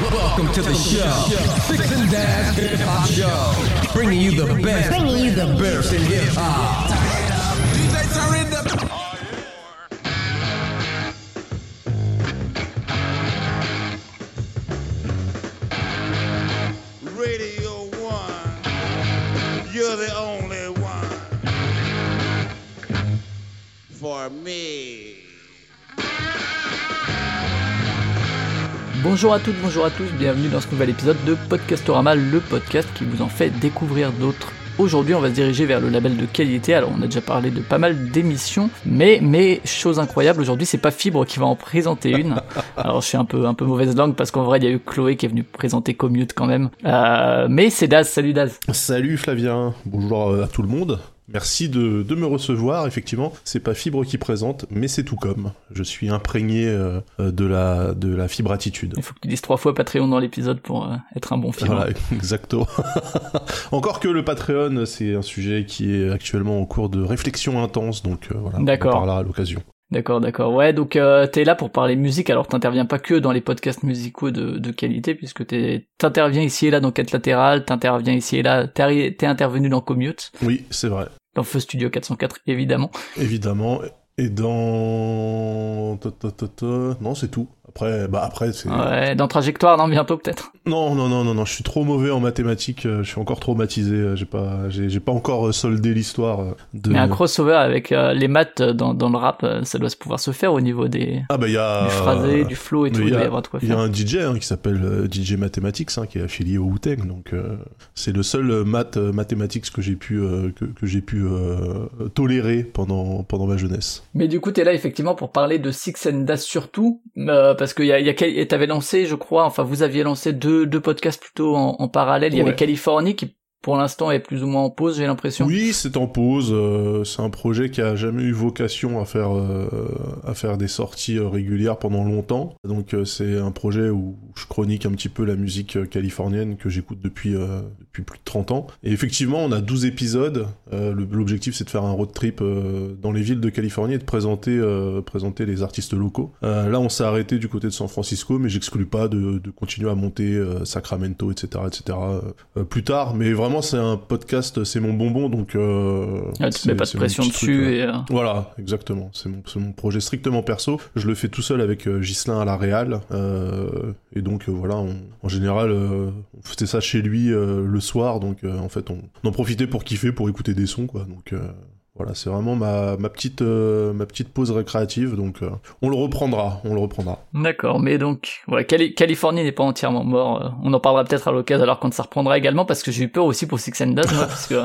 Welcome to the show. Six and Dash Hip Hop Show. Bringing you the best. Bringing you the best in hip hop. DJ turn it up. Radio One, you're the only one for me. Bonjour à toutes, bonjour à tous, bienvenue dans ce nouvel épisode de Podcastorama, le podcast qui vous en fait découvrir d'autres. Aujourd'hui, on va se diriger vers le label de qualité. Alors, on a déjà parlé de pas mal d'émissions, mais, mais, chose incroyable, aujourd'hui, c'est pas Fibre qui va en présenter une. Alors, je suis un peu, un peu mauvaise langue parce qu'en vrai, il y a eu Chloé qui est venue présenter Commute quand même. Euh, mais c'est Daz, salut Daz. Salut Flavien, bonjour à tout le monde. Merci de, de me recevoir. Effectivement, c'est pas Fibre qui présente, mais c'est tout comme. Je suis imprégné euh, de la de la fibre attitude. Il faut que tu dises trois fois Patreon dans l'épisode pour euh, être un bon Fibre. Voilà, exactement. Encore que le Patreon, c'est un sujet qui est actuellement en cours de réflexion intense, donc euh, voilà, on en D'accord. parlera à l'occasion. D'accord, d'accord. Ouais, donc euh, t'es là pour parler musique. Alors t'interviens pas que dans les podcasts musicaux de, de qualité, puisque t'interviens ici et là dans Quête latérale, t'interviens ici et là. T'es intervenu dans Commute, Oui, c'est vrai, dans Feu Studio 404 évidemment. évidemment. Et dans... Non, c'est tout. Après, bah après, c'est... Ouais, dans Trajectoire, non bientôt peut-être. Non, non, non, non, non, je suis trop mauvais en mathématiques, euh, je suis encore traumatisé, euh, j'ai pas, j'ai, j'ai pas encore euh, soldé l'histoire de... Mais un crossover avec euh, les maths dans, dans le rap, ça doit se pouvoir se faire au niveau des Ah bah il y a... du phrasé, du flow et mais tout. il y y y a un DJ hein, qui s'appelle DJ Mathematics, hein, qui est affilié au Wu-Tang, donc euh, c'est le seul math mathématiques que j'ai pu euh, que, que j'ai pu euh, tolérer pendant pendant ma jeunesse. Mais du coup, t'es là effectivement pour parler de Six and Das surtout, euh, parce qu'il y a, y t'avais lancé, je crois, enfin vous aviez lancé deux, deux podcasts plutôt en, en parallèle. Il y avait. Californie qui, pour l'instant, est plus ou moins en pause, j'ai l'impression. Oui, c'est en pause. euh, c'est un projet qui a jamais eu vocation à faire euh, à faire des sorties euh, régulières pendant longtemps. Donc c'est un projet où je chronique un petit peu la musique californienne que j'écoute depuis depuis plus de 30 ans. Et effectivement, on a 12 épisodes. L'objectif c'est de faire un road trip dans les villes de Californie et de présenter présenter les artistes locaux. Là, on s'est arrêté du côté de San Francisco, mais j'exclus pas de, de continuer à monter Sacramento, etc., etc. plus tard. Mais vraiment, c'est un podcast, c'est mon bonbon, donc. Euh, Ah, tu mets pas de pression dessus truc, et, euh, Voilà, exactement. C'est mon, mon projet strictement perso. Je le fais tout seul avec euh, Ghislain à la Réal. euh, et donc, voilà, on- en général, on faisait ça chez lui le soir. Donc, en fait, on, on en profitait pour kiffer, pour écouter des sons, quoi. Donc, euh, voilà, c'est vraiment ma, ma, petite, euh, ma petite pause récréative. Donc, euh, on le reprendra, on le reprendra. D'accord, mais donc, Cali- Californie n'est pas entièrement mort. euh, On en parlera peut-être à l'occasion alors quand ça reprendra également parce que j'ai eu peur aussi pour Six and moi, parce que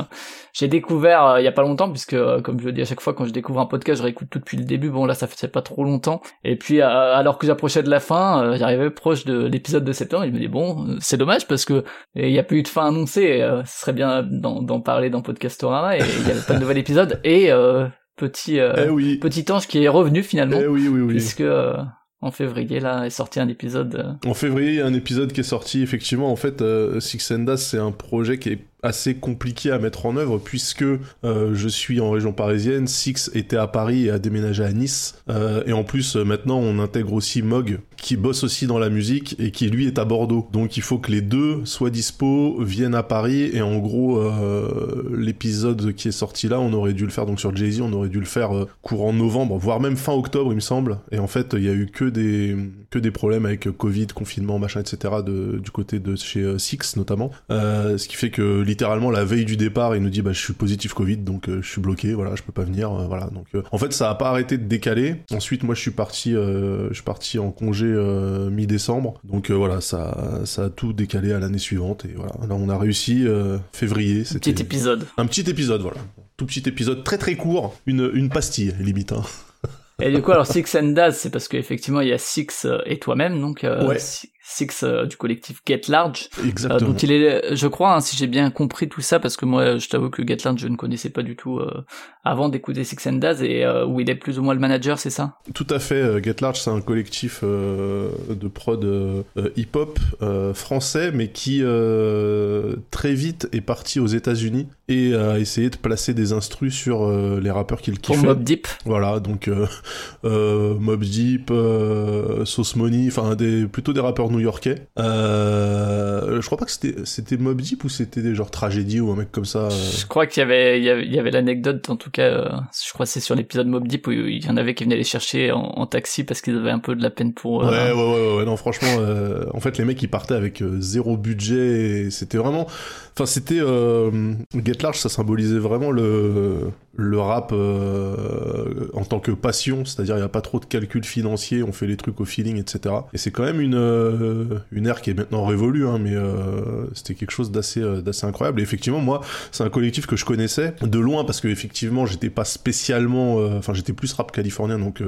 j'ai découvert euh, il y a pas longtemps, puisque euh, comme je le dis à chaque fois quand je découvre un podcast, je réécoute tout depuis le début. Bon là, ça faisait pas trop longtemps. Et puis euh, alors que j'approchais de la fin, euh, j'arrivais proche de l'épisode de septembre. Il me dit bon, euh, c'est dommage parce que il y a plus eu de fin annoncée. Euh, ce serait bien d'en parler dans Podcastorama et il y avait pas de nouvel épisode. Et euh, petit euh, eh oui, petit ange qui est revenu finalement eh oui, oui, oui. puisque euh, en février là est sorti un épisode euh, En février, il y a un épisode qui est sorti, effectivement. En fait, euh, Six and Das, c'est un projet qui est assez compliqué à mettre en œuvre puisque euh, je suis en région parisienne, Six était à Paris et a déménagé à Nice. Euh, et en plus, euh, maintenant, on intègre aussi Mog, qui bosse aussi dans la musique et qui, lui, est à Bordeaux. Donc, il faut que les deux soient dispo, viennent à Paris. Et en gros, l'épisode qui est sorti là, on aurait dû le faire donc sur Jay-Z, on aurait dû le faire courant novembre, voire même fin octobre, il me semble. Et en fait, il y a eu que des, que des problèmes avec Covid, confinement, machin, etc. De, du côté de chez Six notamment. Ce qui fait que littéralement la veille du départ, il nous dit bah je suis positif Covid, donc euh, je suis bloqué, voilà, je peux pas venir, euh, voilà. Donc euh, en fait, ça a pas arrêté de décaler. Ensuite, moi, je suis parti, je suis parti en congé mi-décembre, donc voilà, ça, ça a tout décalé à l'année suivante et voilà. Là, on a réussi février, c'était petit épisode un petit épisode, voilà. Tout petit épisode très très court, une, une pastille limite. Hein. et du coup alors Six and Daz c'est parce qu'effectivement il y a Six et toi-même donc euh, Ouais. Six euh, du collectif Get Large euh, Exactement. dont il est je crois hein, si j'ai bien compris tout ça parce que moi je t'avoue que Get Large je ne connaissais pas du tout euh, avant d'écouter Six and Daz et où il est plus ou moins le manager c'est ça? Tout à fait. Get Large, c'est un collectif de prod hip-hop français, mais qui très vite est parti aux États-Unis et a essayé de placer des instrus sur les rappeurs qu'il pour kiffait. Mob Deep Voilà, donc Mobb Deep, Sauce Money, enfin des plutôt des rappeurs rappeurs new-yorkais. Euh, je crois pas que c'était c'était Mob Deep ou c'était des genre tragédie ou un mec comme ça. euh. Je crois qu'il y avait, il y avait, il y avait l'anecdote, en tout cas, euh, je crois que c'est sur l'épisode Mob Deep où il y en avait qui venaient les chercher en, en taxi parce qu'ils avaient un peu de la peine pour. Ouais, ouais, ouais, ouais, non, franchement, en fait, les mecs, ils partaient avec zéro budget, et c'était vraiment, enfin, c'était, Get Large, ça symbolisait vraiment le, le rap euh, en tant que passion, c'est-à-dire, il n'y a pas trop de calculs financiers, on fait les trucs au feeling, etc. Et c'est quand même une, euh, une ère qui est maintenant révolue, hein, mais euh, c'était quelque chose d'assez, incroyable. Et effectivement, moi, c'est un collectif que je connaissais de loin, parce que effectivement, j'étais pas spécialement, enfin, j'étais plus rap californien, donc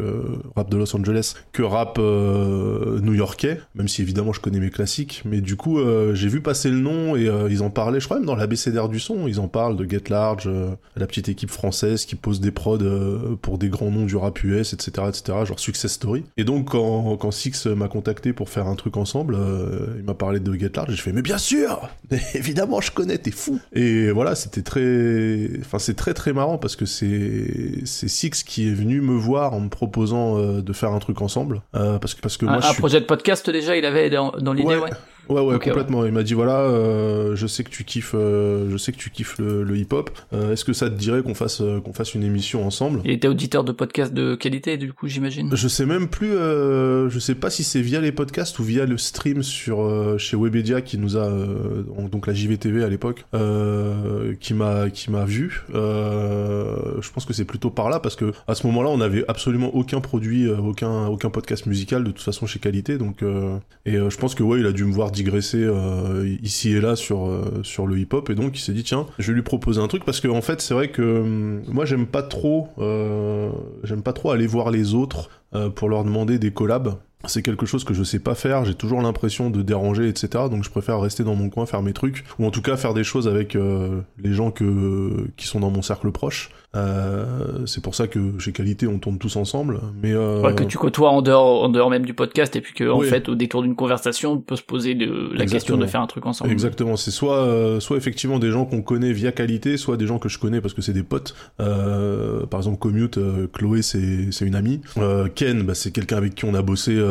rap de Los Angeles, que rap new-yorkais, même si évidemment je connais mes classiques. Mais du coup, j'ai vu passer le nom et ils en parlaient, je crois même dans l'ABCDR du son, ils en parlent de Get Large, la petite équipe française qui pose des prods euh, pour des grands noms du rap US, etc., etc., genre Success Story. Et donc, quand, quand Six m'a contacté pour faire un truc ensemble, euh, il m'a parlé de Get Large, et je fais, mais bien sûr Mais Évidemment, je connais, t'es fou Et voilà, c'était très... Enfin, c'est très très marrant parce que c'est c'est Six qui est venu me voir en me proposant euh, de faire un truc ensemble. Euh, parce que, parce que un, moi, un je suis... projet de podcast déjà, il avait dans, dans l'idée, ouais. Ouais, ouais, Ok, complètement. Il m'a dit voilà, euh, je sais que tu kiffes, euh, je sais que tu kiffes le, le hip-hop. Euh, Est-ce que ça te dirait qu'on fasse qu'on fasse une émission ensemble? Il était auditeur de podcast de qualité, du coup, j'imagine. Je sais même plus, je sais pas si c'est via les podcasts ou via le stream sur chez Webedia qui nous a donc la JVTV à l'époque qui m'a qui m'a vu. Je pense que c'est plutôt par là parce que à ce moment-là on avait absolument aucun produit, aucun aucun podcast musical de toute façon chez Qualité donc et je pense que ouais il a dû me voir digresser euh, ici et là sur euh, sur le hip-hop et donc il s'est dit tiens je vais lui proposer un truc parce que en fait c'est vrai que hum, moi j'aime pas trop euh, j'aime pas trop aller voir les autres euh, pour leur demander des collabs. C'est quelque chose que je sais pas faire, j'ai toujours l'impression de déranger, etc. Donc je préfère rester dans mon coin, faire mes trucs, ou en tout cas faire des choses avec euh, les gens que, qui sont dans mon cercle proche. Euh, c'est pour ça que chez Qualité on tourne tous ensemble. Mais euh, Ouais, que tu côtoies en dehors, en dehors même du podcast, et puis que, en Oui. fait, au détour d'une conversation, on peut se poser de, la question de faire un truc ensemble. Exactement, c'est soit euh, soit effectivement des gens qu'on connaît via qualité, soit des gens que je connais parce que c'est des potes. Euh, par exemple Commute, euh, Chloé c'est c'est une amie. Euh, Ken, bah, c'est quelqu'un avec qui on a bossé euh,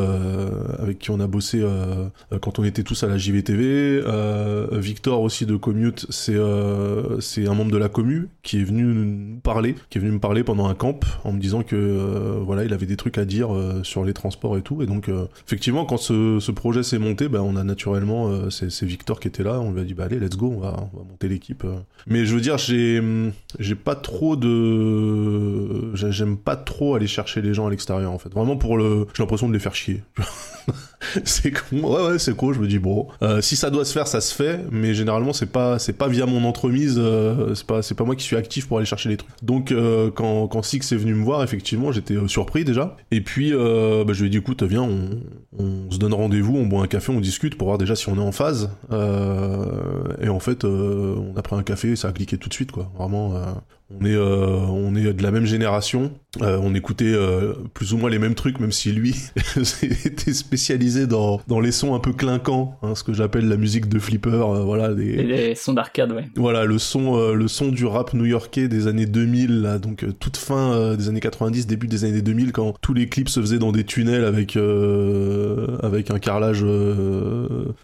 avec qui on a bossé euh, euh, quand on était tous à la JVTV. Euh, Victor aussi de Commute, c'est euh, c'est un membre de la commu qui est venu nous parler, qui est venu me parler pendant un camp en me disant que euh, voilà il avait des trucs à dire euh, sur les transports et tout. Et donc euh, effectivement quand ce, projet s'est monté, bah, on a naturellement euh, c'est Victor qui était là, on lui a dit bah allez let's go, on va, on va monter l'équipe. euh. Mais je veux dire j'ai j'ai pas trop de j'ai- j'aime pas trop aller chercher les gens à l'extérieur en fait. Vraiment pour le j'ai l'impression de les faire chier. c'est con, ouais ouais c'est con. Je me dis bon, euh, si ça doit se faire, ça se fait, mais généralement c'est pas c'est pas via mon entremise, euh, c'est pas c'est pas moi qui suis actif pour aller chercher les trucs. Donc euh, quand quand Six est venu me voir, effectivement j'étais euh, surpris déjà. Et puis bah, je lui ai dit écoute viens on, se donne rendez-vous, on boit un café, on discute pour voir déjà si on est en phase. Et en fait on a pris un café, ça a cliqué tout de suite quoi. Vraiment on est de la même génération. Euh, on écoutait euh, plus ou moins les mêmes trucs, même si lui était spécialisé dans, dans les sons un peu clinquants, hein, ce que j'appelle la musique de flipper, euh, voilà, des, Et les sons d'arcade, ouais. voilà le son, euh, le son du rap new-yorkais des années 2000, là, donc toute fin des années 90, début des années 2000, quand tous les clips se faisaient dans des tunnels avec euh, avec un carrelage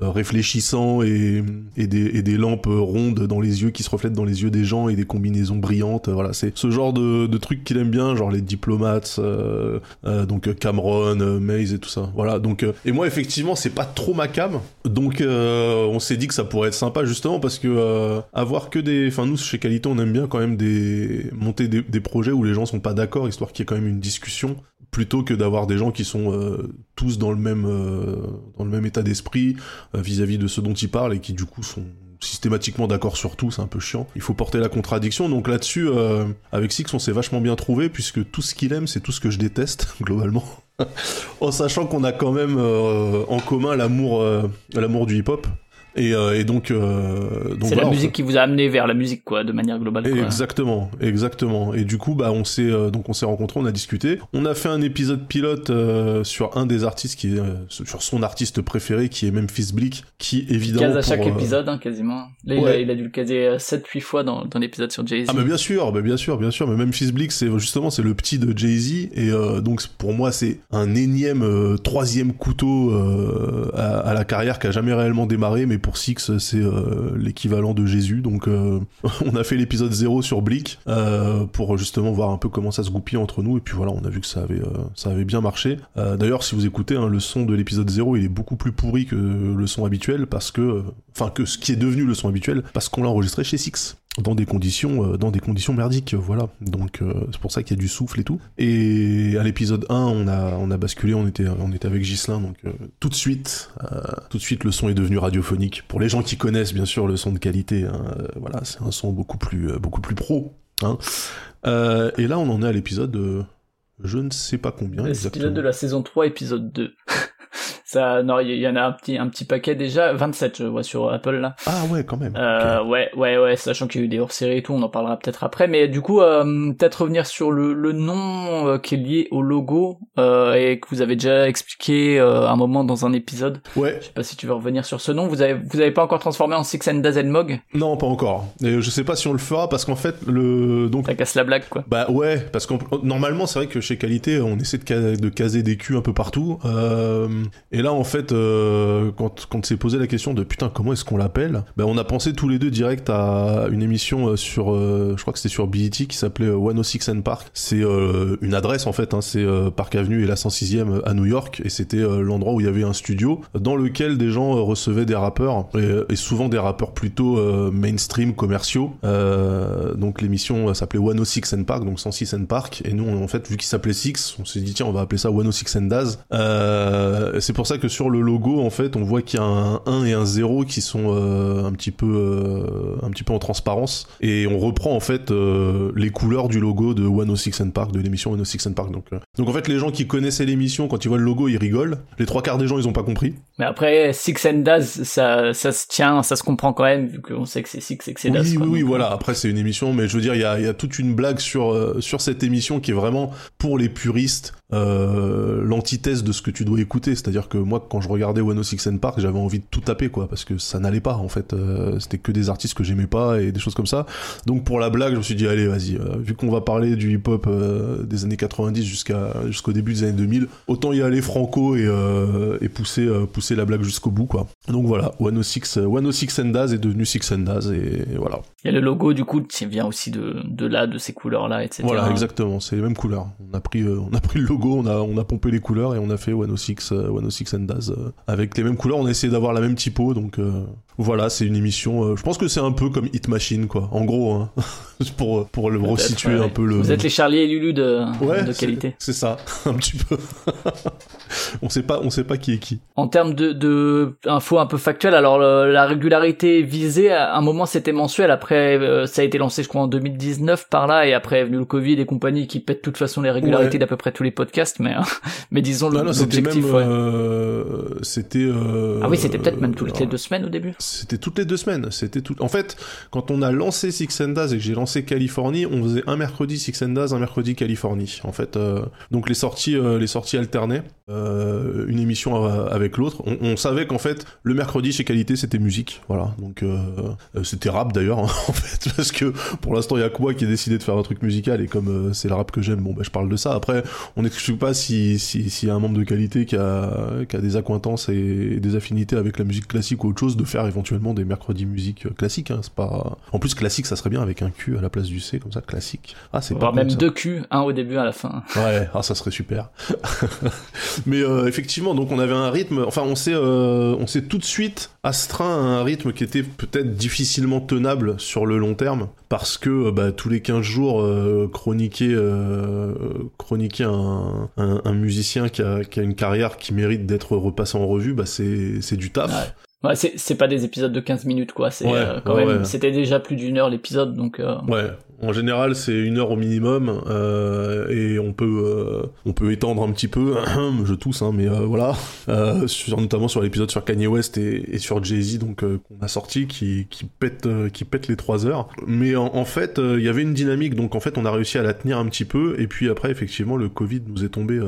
réfléchissant et, et, des, et des lampes rondes dans les yeux qui se reflètent dans les yeux des gens et des combinaisons brillantes. Voilà, c'est ce genre de, de trucs qu'il aime bien, genre diplomates, euh, euh, donc euh, Cameron, Maze et tout ça. Voilà, donc et moi effectivement c'est pas trop ma cam, donc on s'est dit que ça pourrait être sympa justement parce que avoir que des, enfin nous chez Qualité on aime bien quand même des monter des, projets où les gens sont pas d'accord, histoire qu'il y ait quand même une discussion plutôt que d'avoir des gens qui sont tous dans le même dans le même état d'esprit euh, vis-à-vis de ce dont ils parlent et qui du coup sont systématiquement d'accord sur tout, c'est un peu chiant. Il faut porter la contradiction, donc là-dessus, euh, avec Six, on s'est vachement bien trouvé, puisque tout ce qu'il aime, c'est tout ce que je déteste, globalement. en sachant qu'on a quand même euh, en commun l'amour euh, l'amour du hip-hop. Et, et donc, donc c'est la musique qui vous a amené vers la musique, quoi, de manière globale. Quoi. Exactement, exactement. Et du coup, bah, on s'est donc on s'est rencontrés, on a discuté, on a fait un épisode pilote sur un des artistes qui est sur son artiste préféré, qui est Memphis Bleak, qui évidemment. Case à chaque épisode, hein, quasiment. Là, il, a, il, a, dû le caser 7-8 fois dans, dans l'épisode sur Jay Z. Ah mais bien sûr, mais bien sûr, bien sûr. Mais Memphis Bleak, c'est justement c'est le petit de Jay Z et donc pour moi c'est un énième troisième couteau à, à, la carrière qui a jamais réellement démarré, mais pour Six c'est l'équivalent de Jésus. Donc on a fait l'épisode 0 sur Bleak pour justement voir un peu comment ça se goupille entre nous et puis voilà on a vu que ça avait ça avait bien marché. D'ailleurs si vous écoutez hein, le son de l'épisode 0 il est beaucoup plus pourri que le son habituel parce que enfin que ce qui est devenu le son habituel parce qu'on l'a enregistré chez Six dans des conditions euh, dans des conditions merdiques voilà. Donc euh, c'est pour ça qu'il y a du souffle et tout. Et à l'épisode 1 on a on a basculé on était on était avec Gislin donc euh, tout de suite tout de suite le son est devenu radiophonique. Pour les gens qui connaissent bien sûr le son de qualité hein, voilà c'est un son beaucoup plus beaucoup plus pro hein. et là on en est à l'épisode je ne sais pas combien l'épisode de la saison 3 épisode 2 ça, non, il y, en a un petit, un petit paquet déjà, 27 je vois sur Apple là. Ah ouais, quand même. Euh, Ouais, ouais, ouais, sachant qu'il y a eu des hors-séries et tout, on en parlera peut-être après. Mais du coup, euh, peut-être revenir sur le, le nom euh, qui est lié au logo euh, et que vous avez déjà expliqué euh, un moment dans un épisode. Ouais. Je sais pas si tu veux revenir sur ce nom. Vous avez, vous avez pas encore transformé en Six and Dazen Mog? Non, pas encore. Et je sais pas si on le fera parce qu'en fait le donc. Ça casse la blague quoi. Bah ouais, parce que normalement c'est vrai que chez Qualité on essaie de, de caser des culs un peu partout. et là en fait euh, quand, quand s'est posé la question de putain, comment est-ce qu'on l'appelle ben, On a pensé tous les deux direct à une émission euh, sur, euh, je crois que c'était sur BET qui s'appelait 106 and Park. C'est une adresse en fait, hein, c'est Park Avenue et la 106e à New York, et c'était l'endroit où il y avait un studio dans lequel des gens recevaient des rappeurs, et, souvent des rappeurs plutôt mainstream, commerciaux. donc l'émission s'appelait 106 and Park, donc 106 and Park, et nous en fait, vu qu'il s'appelait Six, on s'est dit tiens, on va appeler ça 106 and Daz. c'est pour ça que sur le logo, en fait, on voit qu'il y a un 1 et un 0 qui sont euh, un petit peu euh, un petit peu en transparence. Et on reprend en fait euh, les couleurs du logo de 106 and Park de l'émission 106 and Park donc donc en fait les gens qui connaissaient l'émission quand ils voient le logo ils rigolent. Les trois quarts des gens ils ont pas compris. Mais après Six and Daz ça ça se tient ça se comprend quand même vu qu'on sait que c'est Six et que c'est Daz oui oui, oui voilà. après c'est une émission mais je veux dire il y a, y a toute une blague sur sur cette émission qui est vraiment pour les puristes euh, l'antithèse de ce que tu dois écouter. C'est-à-dire que moi, quand je regardais One Six and Park, j'avais envie de tout taper, quoi, parce que ça n'allait pas, en fait. Euh, c'était que des artistes que j'aimais pas et des choses comme ça. Donc pour la blague, je me suis dit, allez, vas-y, euh, vu qu'on va parler du hip-hop des années 90 jusqu'à jusqu'au début des années 2000, autant y aller franco et, et pousser pousser la blague jusqu'au bout, quoi. Donc voilà, One Six One Six and Daz est devenu Six and Daz et, voilà. A le logo du coup vient aussi de là, de ces couleurs là, etc. Voilà, exactement, c'est les mêmes couleurs. On a pris pris le logo on a, pompé les couleurs et on a fait 106, 106 and Daz avec les mêmes couleurs. On a essayé d'avoir la même typo, donc euh, voilà, c'est une émission. Euh, je pense que c'est un peu comme Hit Machine, quoi. En gros, hein, pour pour le resituer un peu le. Vous êtes les Charlie et Lulu de, de qualité. C'est ça, un petit peu. on sait pas, on sait pas qui est qui. En termes de, de infos un peu factuelles, alors la régularité visée, à un moment c'était mensuel. Après, euh, ça a été lancé, je crois, en 2019 par là, et après est venu le Covid et compagnie qui pète de toute façon les régularités d'à peu près tous les podcasts, mais mais disons l'objectif. Ouais. Euh, c'était. Euh, ah oui, c'était peut-être même toutes les deux semaines au début. C'était toutes les deux semaines. C'était tout. En fait, quand on a lancé Six and et que j'ai lancé Californie, on faisait un mercredi Six and un mercredi Californie. En fait, euh, donc les sorties, euh, les sorties alternaient, euh, une émission avec l'autre. On, on, savait qu'en fait, le mercredi chez Qualité, c'était musique. Voilà. Donc c'était rap d'ailleurs, hein, en fait, parce que pour l'instant, il y a que moi qui ai décidé de faire un truc musical et comme c'est le rap que j'aime, bon, bah, je parle de ça. Après, on n'exclut pas si s'il si y a un membre de qualité qui a, qui a des accointances et des affinités avec la musique classique ou autre chose, de faire éventuellement des mercredis musique classique. Hein, c'est pas. En plus, classique, ça serait bien avec un Q à la place du C, comme ça, classique. Ah, c'est pas. même deux Q, un au début, à la fin. Ouais, ah, ça serait super. Mais euh, effectivement, donc on avait un rythme. Enfin, on s'est, euh, on s'est tout de suite astreint à un rythme qui était peut-être difficilement tenable sur le long terme, parce que bah, tous les 15 jours, euh, chroniquer, euh, chroniquer un, un, un, musicien qui a, qui a, une carrière qui mérite d'être repassé en revue, bah, c'est, c'est du taf. Ouais. Ouais, c'est pas des épisodes de 15 minutes quoi, c'est ouais, euh, quand ouais, même c'était déjà plus d'une heure l'épisode donc euh... Ouais. En général, c'est une heure au minimum euh, et on peut euh, on peut étendre un petit peu. je tousse, hein, mais euh, voilà. Euh, notamment sur l'épisode sur Kanye West et, sur Jay Z, donc euh, qu'on a sorti, qui qui pète euh, qui pète les trois heures. Mais en, en fait, il y avait une dynamique, donc en fait, on a réussi à la tenir un petit peu. Et puis après, effectivement, le Covid nous est tombé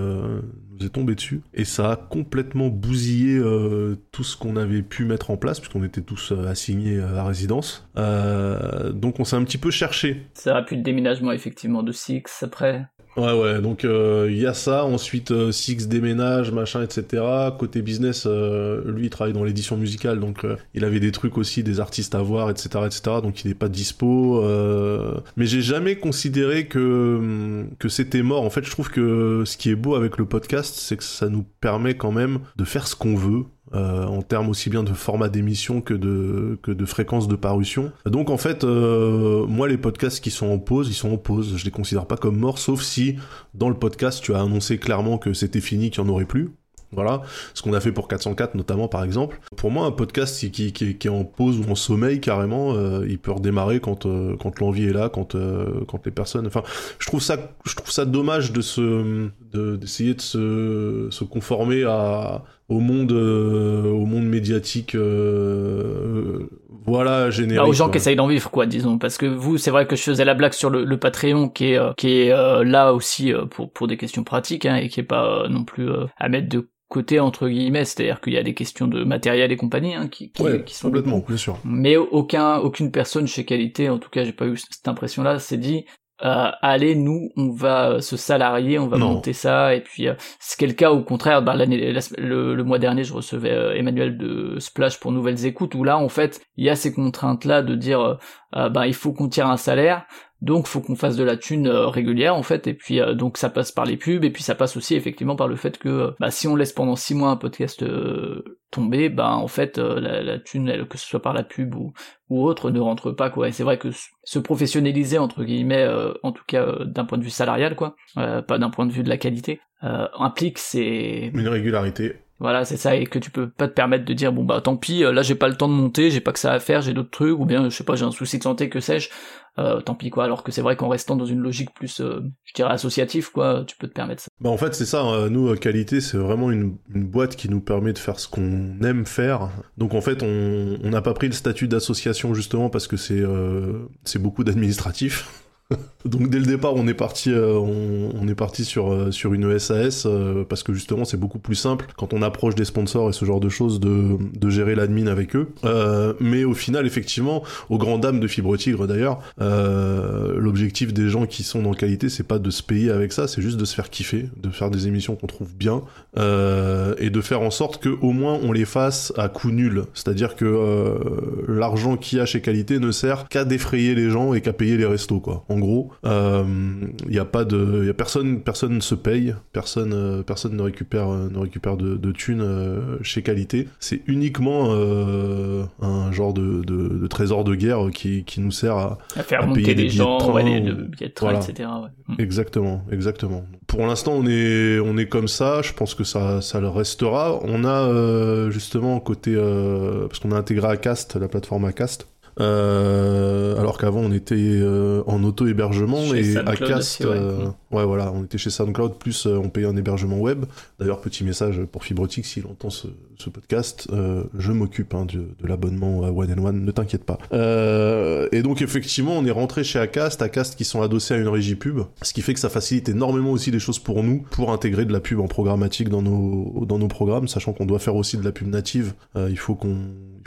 nous est tombé dessus et ça a complètement bousillé euh, tout ce qu'on avait pu mettre en place puisqu'on était tous euh, assignés à résidence. Euh, donc on s'est un petit peu cherché. Ça aurait pu le déménagement effectivement de Six après. Ouais, ouais, donc il y a ça. Ensuite, euh, Six déménage, machin, etc. Côté business, euh, lui, il travaille dans l'édition musicale, donc euh, il avait des trucs aussi, des artistes à voir, etc., etc. Donc il n'est pas dispo. euh, Mais j'ai jamais considéré que que c'était mort. En fait, je trouve que ce qui est beau avec le podcast, c'est que ça nous permet quand même de faire ce qu'on veut. Euh, en termes aussi bien de format d'émission que de que de fréquence de parution. Donc en fait, euh, moi les podcasts qui sont en pause, ils sont en pause. Je les considère pas comme morts, sauf si dans le podcast tu as annoncé clairement que c'était fini, qu'il n'y en aurait plus. Voilà, ce qu'on a fait pour 404 notamment par exemple. Pour moi, un podcast qui, qui, qui, est en pause ou en sommeil carrément, euh, il peut redémarrer quand, euh, quand l'envie est là, quand, euh, quand les personnes. Enfin, je trouve ça, je trouve ça dommage de se, de- d'essayer de, se, se conformer à, au monde, euh, au monde médiatique. euh, voilà, générique. Bah, aux gens quoi. qui essayent d'en vivre, quoi, disons. Parce que vous, c'est vrai que je faisais la blague sur le, le Patreon, qui est, euh, qui est euh, là aussi euh, pour, pour des questions pratiques, hein, et qui est pas euh, non plus euh, à mettre de côté entre guillemets. C'est-à-dire qu'il y a des questions de matériel et compagnie hein, qui, qui, Ouais, qui sont complètement, bien sûr. mais aucun, aucune personne chez Qualité, en tout cas, j'ai pas eu cette impression-là, s'est dit. Euh, allez, nous, on va euh, se salarier, on va Non. monter ça, et puis euh, c'est le cas au contraire. Bah, l'année, la- le, le mois dernier, je recevais euh, Emmanuel de Splash pour Nouvelles Écoutes, où là, en fait, il y a ces contraintes-là de dire, euh, bah, il faut qu'on tire un salaire, donc faut qu'on fasse de la thune euh, régulière, en fait, et puis euh, donc ça passe par les pubs, et puis ça passe aussi effectivement par le fait que, bah, si on laisse pendant six mois un podcast euh, tomber, bah, en fait, euh, la, la que ce soit par la pub ou ou autre ne rentre pas quoi c'est vrai que se professionnaliser entre guillemets euh, en tout cas euh, d'un point de vue salarial quoi pas d'un point de vue de la qualité implique c'est Une régularité. Voilà c'est ça et que tu peux pas te permettre de dire bon bah tant pis euh, là j'ai pas le temps de monter j'ai pas que ça à faire j'ai d'autres trucs ou bien je sais pas j'ai un souci de santé que sais-je euh, tant pis quoi alors que c'est vrai qu'en restant dans une logique plus euh, je dirais associative quoi tu peux te permettre ça Bah en fait c'est ça, euh, nous qualité c'est vraiment une, boîte qui nous permet de faire ce qu'on aime faire. Donc en fait on on n'a pas pris le statut d'association justement parce que c'est euh, c'est beaucoup d'administratif. Donc dès le départ on est parti euh, on, on est parti sur euh, sur une SAS euh, parce que justement c'est beaucoup plus simple quand on approche des sponsors et ce genre de choses de de gérer l'admin avec eux. Euh, mais au final effectivement aux grandes dames de Fibre Tigre d'ailleurs euh, l'objectif des gens qui sont dans qualité c'est pas de se payer avec ça c'est juste de se faire kiffer de faire des émissions qu'on trouve bien euh, et de faire en sorte que au moins on les fasse à coût nul c'est à dire que l'argent qu'il y a chez qualité ne sert qu'à défrayer les gens et qu'à payer les restos quoi gros il y a pas de y a personne personne ne se paye personne euh, personne ne récupère euh, ne récupère de, de thunes euh, chez qualité c'est uniquement euh, un genre de, de, de trésor de guerre qui, qui nous sert à, à faire À monter payer des les billets de gens train ouais, les, ou- le billet de train voilà. etc ouais. Mm. Exactement, exactement. Pour l'instant, on est, on est comme ça. Je pense que ça, ça le restera. On a euh, justement côté, euh, parce qu'on a intégré Acast, la plateforme Acast. Euh, alors qu'avant on était euh, en auto-hébergement et Acast, ouais. euh, ouais voilà, on était chez SoundCloud plus euh, on payait un hébergement web. D'ailleurs petit message pour Fibrotique s'il entend ce, ce podcast, euh, je m'occupe hein, de, de l'abonnement à One and One, ne t'inquiète pas. Euh, et donc effectivement on est rentré chez Acast, Acast qui sont adossés à une régie pub, ce qui fait que ça facilite énormément aussi les choses pour nous pour intégrer de la pub en programmatique dans nos dans nos programmes, sachant qu'on doit faire aussi de la pub native. Euh, il faut qu'on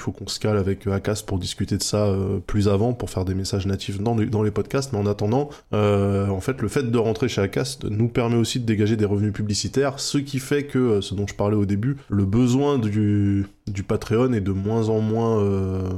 il faut qu'on se cale avec euh, Acast pour discuter de ça euh, plus avant, pour faire des messages natifs dans les, podcasts. Mais en attendant, euh, en fait, le fait de rentrer chez Acast nous permet aussi de dégager des revenus publicitaires, ce qui fait que, ce dont je parlais au début, le besoin du, Patreon est de moins en moins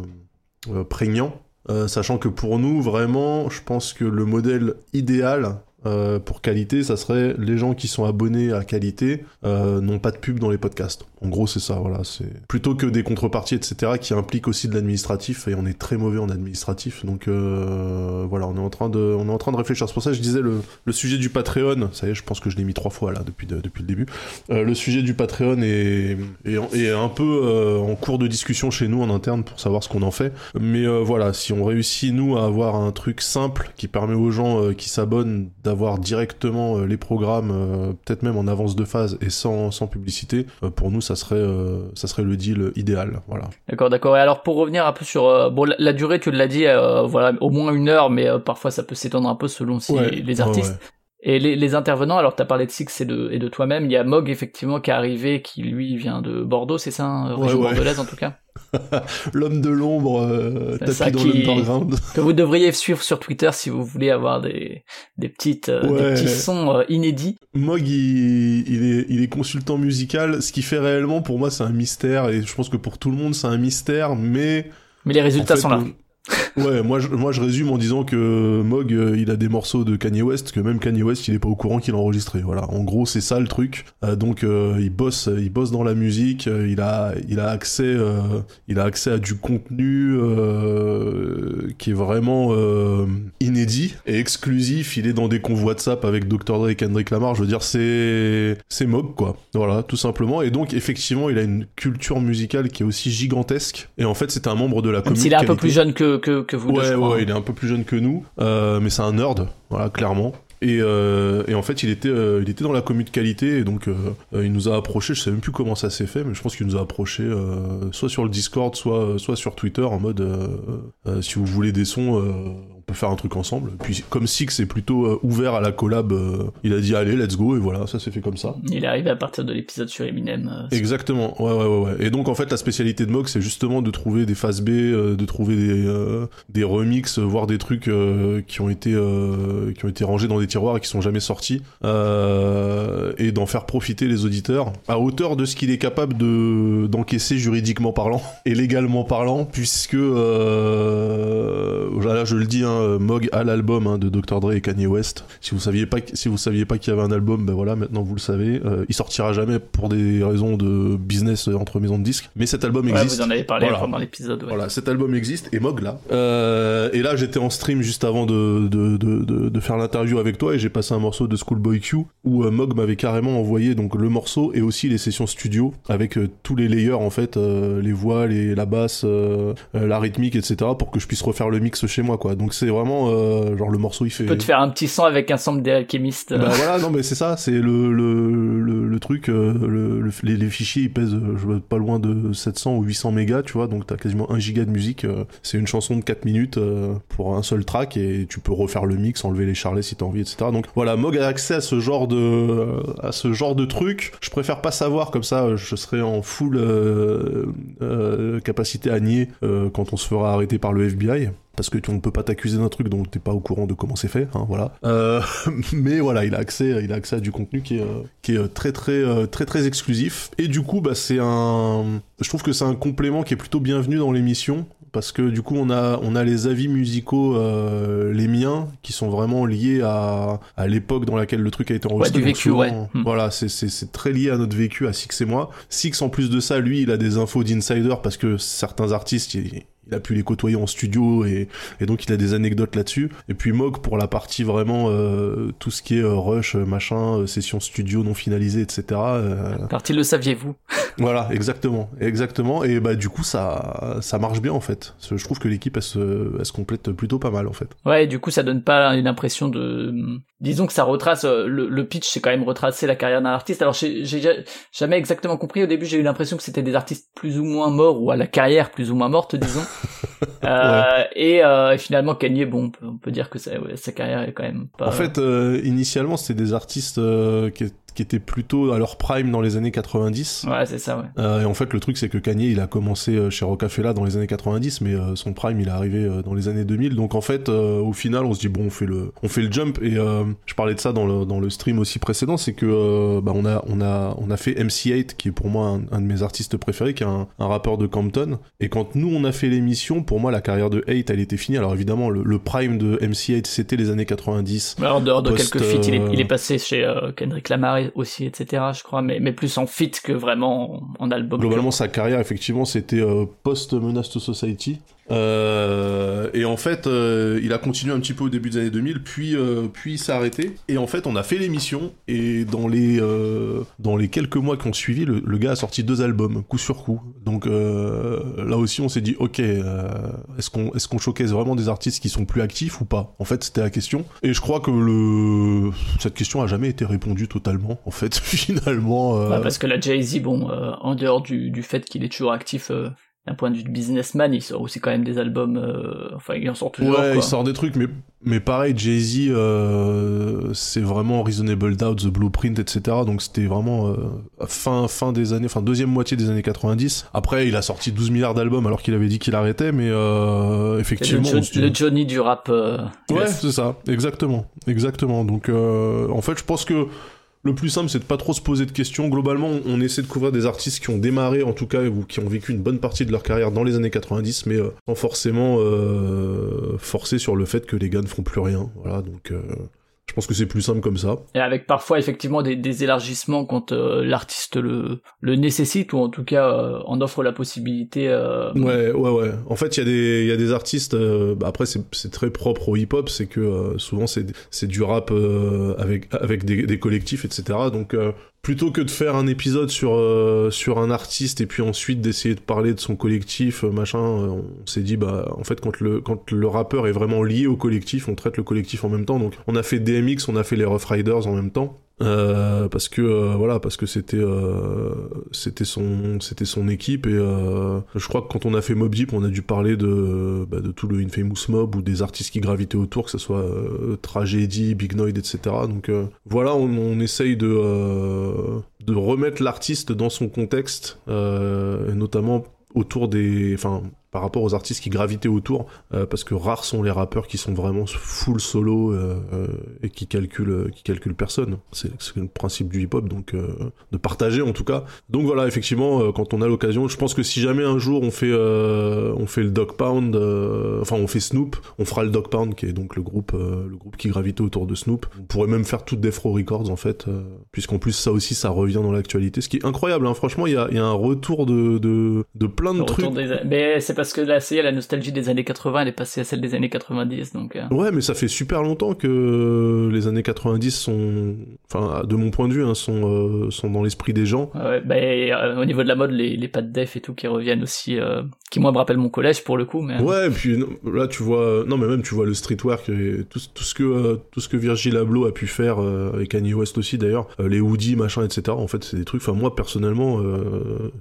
prégnant. Sachant que pour nous, vraiment, je pense que le modèle idéal, euh, pour qualité, ça serait les gens qui sont abonnés à qualité euh, n'ont pas de pub dans les podcasts. En gros, c'est ça, voilà. C'est plutôt que des contreparties, etc., qui impliquent aussi de l'administratif, et on est très mauvais en administratif. Donc euh, voilà, on est en train de, on est en train de réfléchir. C'est pour ça que je disais le, le sujet du Patreon. Ça y est, je pense que je l'ai mis trois fois là depuis de- depuis le début. Euh, le sujet du Patreon est, est, est un peu euh, en cours de discussion chez nous en interne pour savoir ce qu'on en fait. Mais euh, voilà, si on réussit nous à avoir un truc simple qui permet aux gens qui s'abonnent directement euh, les programmes, euh, peut-être même en avance de phase et sans, sans publicité, euh, pour nous ça serait ça serait le deal idéal. Voilà. D'accord, d'accord. Et alors pour revenir un peu sur bon la, la durée, tu l'as dit, euh, voilà, au moins une heure, mais euh, parfois ça peut s'étendre un peu selon si Ouais, les ouais, artistes. ouais. Et les, les intervenants, alors t'as parlé de Six et de, et de toi-même, il y a Mog effectivement qui est arrivé, qui lui vient de Bordeaux, c'est ça, hein, Ouais, région ouais. bordelaise en tout cas, L'homme de l'ombre euh, C'est ça tapis dans qui- l'underground. que vous devriez suivre sur Twitter si vous voulez avoir des, des petites euh, des petits sons euh, inédits. Mog, il, il est, il est consultant musical. Ce qui fait réellement, pour moi, c'est un mystère. Et je pense que pour tout le monde, c'est un mystère. Mais. Mais les résultats en fait, sont là. Ouais, moi je, moi je résume en disant que Mog, euh, il a des morceaux de Kanye West, que même Kanye West, il est pas au courant qu'il a enregistré. Voilà, en gros, c'est ça le truc. Euh, donc, euh, il bosse, il bosse dans la musique. euh, il a, il a accès, il a accès à du contenu euh, qui est vraiment euh, inédit et exclusif. Il est dans des convois WhatsApp avec Dr Dre et Kendrick Lamar. Je veux dire, c'est, c'est Mog quoi. Voilà, tout simplement. Et donc, effectivement, il a une culture musicale qui est aussi gigantesque. Et en fait, c'est un membre de la communauté. s'il est un peu plus jeune que, que, que vous deux, Ouais, ouais, il est un peu plus jeune que nous, euh, mais c'est un nerd, voilà, clairement. Et, euh, et en fait, il était, euh, il était dans la commu de qualité, et donc euh, euh, il nous a approché. Je sais même plus comment ça s'est fait, mais je pense qu'il nous a approché euh, soit sur le Discord, soit, soit sur Twitter, en mode euh, euh, si vous voulez des sons, euh, on peut faire un truc ensemble. Puis comme Six est plutôt euh, ouvert à la collab, euh, il a dit allez, let's go, et voilà, ça s'est fait comme ça. Il est arrivé à partir de l'épisode sur Eminem. euh, Exactement, ouais, ouais, ouais, ouais. Et donc, en fait, la spécialité de Mog, c'est justement de trouver des phases B, de trouver des, des remixes, voire des trucs qui ont été qui ont été rangés dans des tiroirs et qui sont jamais sortis, et d'en faire profiter les auditeurs à hauteur de ce qu'il est capable de d'encaisser juridiquement parlant et légalement parlant, puisque là, je le dis, hein, Mog a l'album hein, de Dr Dre et Kanye West. Si vous saviez pas, si vous saviez pas qu'il y avait un album, ben voilà, maintenant vous le savez. Euh, il sortira jamais pour des raisons de business euh, entre maisons de disques, mais cet album Ouais, existe. vous en avez parlé Voilà. pendant l'épisode. Ouais. Voilà, cet album existe et Mog là. Euh, et là, j'étais en stream juste avant de, de, de, faire l'interview avec toi et j'ai passé un morceau de Schoolboy Q où euh, Mog m'avait carrément envoyé donc le morceau et aussi les sessions studio avec euh, tous les layers en fait, euh, les voix, les, la basse, euh, euh, la rythmique, etc. pour que je puisse refaire le mix chez moi quoi. Donc c'est vraiment euh, genre le morceau il fait. Tu peux te faire un petit son avec un sample euh, Bah voilà, non mais c'est ça, c'est le, le, le, le truc, euh, le, le- les, les fichiers ils pèsent euh, je pas loin de 700 ou 800 mégas, tu vois, donc t'as quasiment 1 giga de musique, c'est une chanson de 4 minutes pour un seul track et tu peux refaire le mix, enlever les charlets si t'as envie, etc. Donc voilà, Mog a accès à ce genre de, à ce genre de truc, je préfère pas savoir, comme ça je serai en full euh, euh, capacité à nier quand on se fera arrêter par le FBI parce que tu on ne peut pas t'accuser d'un truc dont t'es pas au courant de comment c'est fait, hein, voilà. Euh, mais voilà, il a accès, il a accès à du contenu qui est, euh, qui est euh, très très euh, très très exclusif. Et du coup, bah c'est un, je trouve que c'est un complément qui est plutôt bienvenu dans l'émission parce que du coup on a on a les avis musicaux euh, les miens qui sont vraiment liés à, à l'époque dans laquelle le truc a été enregistré du Donc vécu, souvent, ouais. Hmm. voilà c'est c'est c'est très lié à notre vécu à Six et moi Six en plus de ça lui il a des infos d'insider parce que certains artistes il, il a pu les côtoyer en studio et, et donc il a des anecdotes là-dessus. Et puis Mog pour la partie vraiment euh, tout ce qui est euh, rush, euh, machin, euh, session studio non finalisée, etc. euh, Partie le saviez-vous voilà, exactement, exactement. Et bah du coup ça ça marche bien en fait. Je trouve que l'équipe elle se, elle se complète plutôt pas mal en fait. Ouais, et du coup, ça donne pas une impression de. Disons que ça retrace le, le pitch, c'est quand même retracer la carrière d'un artiste. Alors, j'ai j'ai ja- jamais exactement compris. Au début, j'ai eu l'impression que c'était des artistes plus ou moins morts ou à la carrière plus ou moins morte, disons. Euh, Et euh, finalement, Kanye, bon, on peut, on peut dire que ça, ouais, sa carrière est quand même pas. En fait, euh, initialement, c'était des artistes euh, qui, qui étaient plutôt à leur prime dans les années 90. Ouais, c'est ça, ouais. Euh, et en fait, le truc, c'est que Kanye, il a commencé euh, chez Rocafella dans les années 90, mais euh, son prime, il est arrivé euh, dans les années 2000. Donc en fait, au final, on se dit bon, on fait le, on fait le jump. Et je parlais de ça dans le, dans le stream aussi précédent, c'est que bah, on a, on a, on a fait MC8, qui est pour moi un, un de mes artistes préférés, qui est un, un rappeur de Compton. Et quand nous, on a fait l'émission, pour moi, la carrière de 8, elle était finie. Alors évidemment, le, le prime de MC8, c'était les années 90. Alors, en dehors de quelques feats, il, est, il est passé chez Kendrick Lamar aussi, etc., je crois, mais, mais plus en feat que vraiment en, en album. Globalement, sa carrière, effectivement, c'était euh, post-Menace to Society. Euh, et en fait, euh, il a continué un petit peu au début des années 2000, puis, euh, puis s'est arrêté. Et en fait, on a fait l'émission, et dans les, euh, dans les quelques mois qui ont suivi, le, le gars a sorti deux albums, coup sur coup. Donc euh, là aussi, on s'est dit, ok, euh, est-ce qu'on est qu'on vraiment des artistes qui sont plus actifs ou pas? En fait, c'était la question. Et je crois que le... cette question a jamais été répondue totalement, en fait, finalement. Bah, parce que la Jay-Z, bon, en dehors du, du fait qu'il est toujours actif d'un point de vue de businessman, il sort aussi quand même des albums, euh, enfin, il en sort toujours. Ouais, quoi. il sort des trucs, mais, mais pareil, Jay-Z, euh, c'est vraiment Reasonable Doubt, The Blueprint, etc. Donc c'était vraiment euh, fin, fin des années, enfin deuxième moitié des années 90. Après, il a sorti 12 milliards d'albums alors qu'il avait dit qu'il arrêtait, mais le, effectivement... Jo- dit- le Johnny du rap. Ouais, c'est ça, exactement, exactement. Donc, en fait, je pense que le plus simple, c'est de pas trop se poser de questions. Globalement, on essaie de couvrir des artistes qui ont démarré, en tout cas, ou qui ont vécu une bonne partie de leur carrière dans les années 90, mais euh, sans forcément euh, forcer sur le fait que les gars ne font plus rien. Voilà, donc euh, je pense que c'est plus simple comme ça. Et avec parfois effectivement des, des élargissements quand euh, l'artiste le, le nécessite ou en tout cas euh, en offre la possibilité. euh, Ouais, ouais, ouais. En fait, il y, a des- il y a des artistes. euh, bah après, c'est c'est très propre au hip-hop, c'est que euh, souvent c'est c'est du rap euh, avec avec des, des collectifs, etc. Donc euh, plutôt que de faire un épisode sur euh, sur un artiste et puis ensuite d'essayer de parler de son collectif, euh, machin, euh, on s'est dit bah en fait quand le quand le rappeur est vraiment lié au collectif, on traite le collectif en même temps. Donc on a fait DMX, on a fait les Rough Riders en même temps. Euh, parce que euh, voilà parce que c'était euh, c'était son c'était son équipe et je crois que quand on a fait Mob Deep on a dû parler de bah, de tout le Infamous Mob ou des artistes qui gravitaient autour que ce soit Tragedy Big Noid etc donc voilà on, on essaye de de remettre l'artiste dans son contexte notamment autour des enfin par rapport aux artistes qui gravitaient autour euh, parce que rares sont les rappeurs qui sont vraiment full solo euh, euh, et qui calculent qui calculent personne. C'est le principe du hip hop donc euh, de partager en tout cas. Donc voilà effectivement euh, quand on a l'occasion je pense que si jamais un jour on fait euh, on fait le Dog Pound euh, enfin on fait Snoop on fera le Dog Pound qui est donc le groupe euh, le groupe qui gravitait autour de Snoop. On pourrait même faire toute Defro Records en fait euh, puisqu'en plus ça aussi ça revient dans l'actualité ce qui est incroyable hein. franchement il y a, y a un retour de, de, de plein de trucs retour des- Mais c'est parce que là, c'est la nostalgie des années 80, elle est passée à celle des années 90, donc. euh, Ouais, mais ça fait super longtemps que les années 90 sont, enfin, de mon point de vue, hein, sont, euh, sont dans l'esprit des gens. Ouais, bah, et, euh, au niveau de la mode, les, les pattes def et tout qui reviennent aussi, euh, qui moi me rappellent mon collège pour le coup, mais. Ouais, et puis non, là tu vois, non mais même tu vois le streetwear, qui- tout, tout ce que tout ce que Virgil Abloh a pu faire et Kanye West aussi d'ailleurs, les hoodies machin etc. En fait c'est des trucs. Enfin moi personnellement,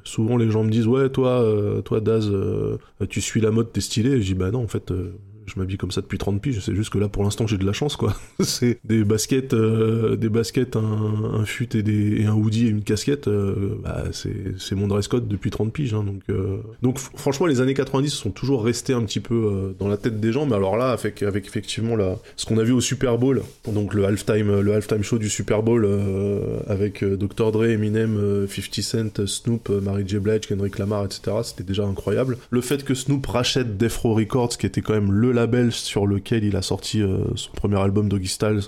souvent les gens me disent ouais toi toi Daz, tu suis la mode, t'es stylé. Et je dis bah non en fait. Je m'habille comme ça depuis 30 piges, c'est juste que là pour l'instant j'ai de la chance quoi. c'est des baskets, euh, des baskets, un, un fut et, un hoodie et une casquette, euh, bah, c'est mon dress code depuis 30 piges. Hein, donc euh, franchement les années 90 sont toujours restées un petit peu dans la tête des gens, mais alors là avec, effectivement la, ce qu'on a vu au Super Bowl, donc le halftime, le halftime show du Super Bowl avec Dr Dre, Eminem, euh, 50 Cent, Snoop, Mary J Blige, Kendrick Lamar, etc. C'était déjà incroyable. Le fait que Snoop rachète Death Row Records, qui était quand même le label sur lequel il a sorti euh, son premier album Doggy Style,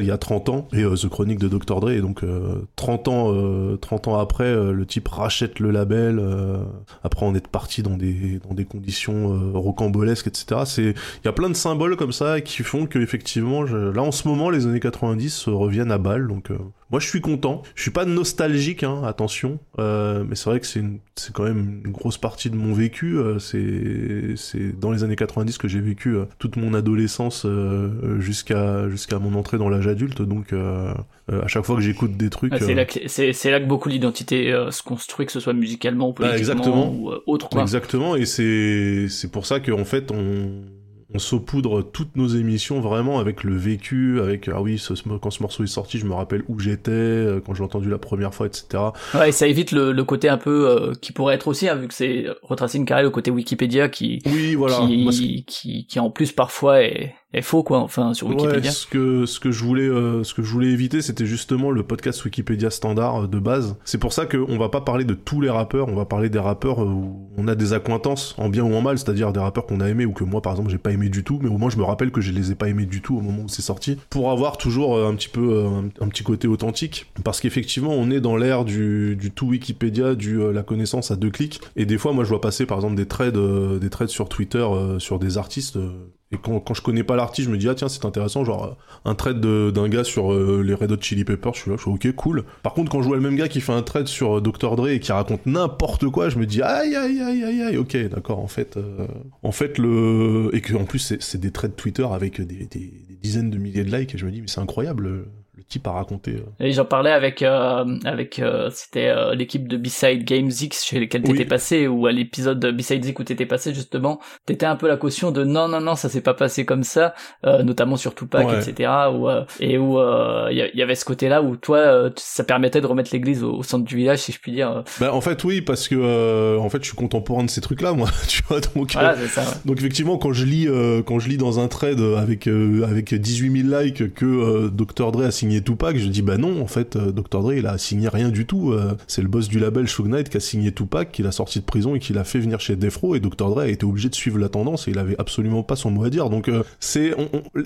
il y a 30 ans, et euh, The Chronic de Dr Dre, et donc euh, 30 ans, euh, 30 ans après, le type rachète le label. après, on est parti dans des conditions rocambolesques, etc. Il y a plein de symboles comme ça qui font que effectivement, là en ce moment, les années 90 euh, reviennent à balle. Donc moi, je suis content. Je suis pas nostalgique, hein, attention, euh, mais c'est vrai que c'est une- c'est quand même une grosse partie de mon vécu. euh, c'est c'est dans les années 90 que j'ai vécu euh, toute mon adolescence euh, jusqu'à jusqu'à mon entrée dans l'âge adulte. Donc euh, à chaque fois que j'écoute des trucs, Ouais, c'est là, que- c'est c'est là que beaucoup l'identité se construit, que ce soit musicalement ou Bah, politiquement exactement. ou autre quoi. Exactement, et c'est c'est pour ça qu'en fait on on saupoudre toutes nos émissions vraiment avec le vécu, avec ah oui, ce, quand ce morceau est sorti, je me rappelle où j'étais, euh, quand j'ai entendu la première fois, etc. Ouais, et ça évite le, le côté un peu euh, qui pourrait être aussi, hein, vu que c'est retracé une carrière, le côté Wikipédia qui, oui, voilà. qui, qui, qui, en plus parfois est, faux quoi enfin sur Wikipédia. Ouais, ce que ce que je voulais euh, ce que je voulais éviter c'était justement le podcast Wikipédia standard euh, de base. C'est pour ça qu'on va pas parler de tous les rappeurs, on va parler des rappeurs euh, où on a des accointances en bien ou en mal, c'est-à-dire des rappeurs qu'on a aimés ou que moi par exemple j'ai pas aimé du tout, mais au moins je me rappelle que je les ai pas aimés du tout au moment où c'est sorti pour avoir toujours un petit peu un, petit côté authentique parce qu'effectivement on est dans l'ère du, du tout Wikipédia, du la connaissance à deux clics et des fois moi je vois passer par exemple des trades des trades sur Twitter sur des artistes et quand, quand je connais pas l'artiste, je me dis, ah tiens, c'est intéressant, genre euh, un trade d'un gars sur euh, les Red Hot Chili Peppers, je suis là, je suis ok, cool. Par contre, quand je vois le même gars qui fait un trade sur euh, Dr. Dre et qui raconte n'importe quoi, je me dis, aïe, aïe, aïe, aïe, aïe, ok, d'accord, en fait, en fait, le. Et que en plus, c'est des trades Twitter avec des, des, des, dizaines de milliers de likes, et je me dis, mais c'est incroyable le type à raconter. Euh. Et j'en parlais avec euh, avec euh, c'était euh, l'équipe de B-Side Games X chez lesquels t'étais passé ou à l'épisode de B-Side X où t'étais passé justement, t'étais un peu la caution de non non non ça s'est pas passé comme ça, notamment sur Tupac etc. Où, et où il y, avait ce côté-là où toi ça permettait de remettre l'église au, centre du village si je puis dire. Bah en fait oui parce que en fait je suis contemporain de ces trucs-là moi tu vois donc voilà, ça, donc effectivement quand je lis quand je lis dans un trade avec avec 18 000 likes que Dr Dre a signé Tupac, je dis bah non, en fait, euh, Dr. Dre il a signé rien du tout. Euh, c'est le boss du label Suge Knight qui a signé Tupac, qui l'a sorti de prison et qui l'a fait venir chez Defro. Et Dr. Dre a été obligé de suivre la tendance et il avait absolument pas son mot à dire. Donc euh, c'est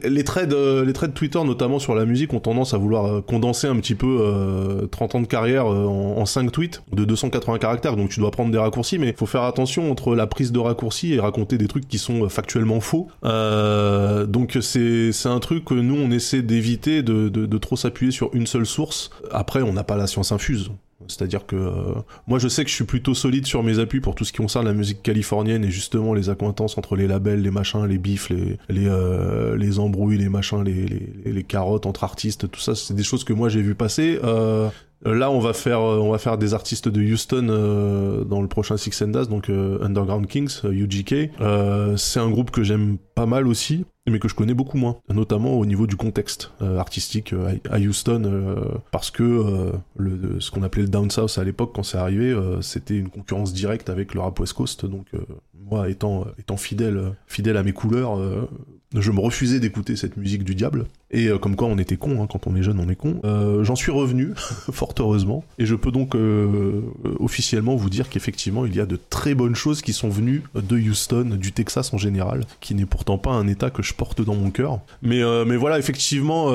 les trades, les trades Twitter notamment sur la musique ont tendance à vouloir condenser un petit peu 30 ans de carrière en, en 5 tweets de 280 caractères. Donc tu dois prendre des raccourcis, mais faut faire attention entre la prise de raccourcis et raconter des trucs qui sont factuellement faux. donc c'est un truc que nous on essaie d'éviter de, de, de trop s'appuyer sur une seule source. Après, on n'a pas la science infuse. C'est-à-dire que euh, moi je sais que je suis plutôt solide sur mes appuis pour tout ce qui concerne la musique californienne et justement les accointances entre les labels, les machins, les bifs, les les, euh, les embrouilles, les machins, les, les, carottes entre artistes, tout ça, c'est des choses que moi j'ai vu passer. Euh, Là, on va faire, on va faire des artistes de Houston euh, dans le prochain Six and Daz, donc euh, Underground Kings, UGK. Euh, c'est un groupe que j'aime pas mal aussi, mais que je connais beaucoup moins, notamment au niveau du contexte artistique à Houston, parce que ce qu'on appelait le Down South à l'époque, quand c'est arrivé, c'était une concurrence directe avec le rap West Coast. Donc, moi, étant, fidèle à mes couleurs, je me refusais d'écouter cette musique du diable. Et euh, comme quoi on était con, hein, quand on est jeune on est con. Euh, J'en suis revenu, fort heureusement. Et je peux donc euh, officiellement vous dire qu'effectivement il y a de très bonnes choses qui sont venues de Houston, du Texas en général, qui n'est pourtant pas un état que je porte dans mon cœur. Mais, mais voilà, effectivement,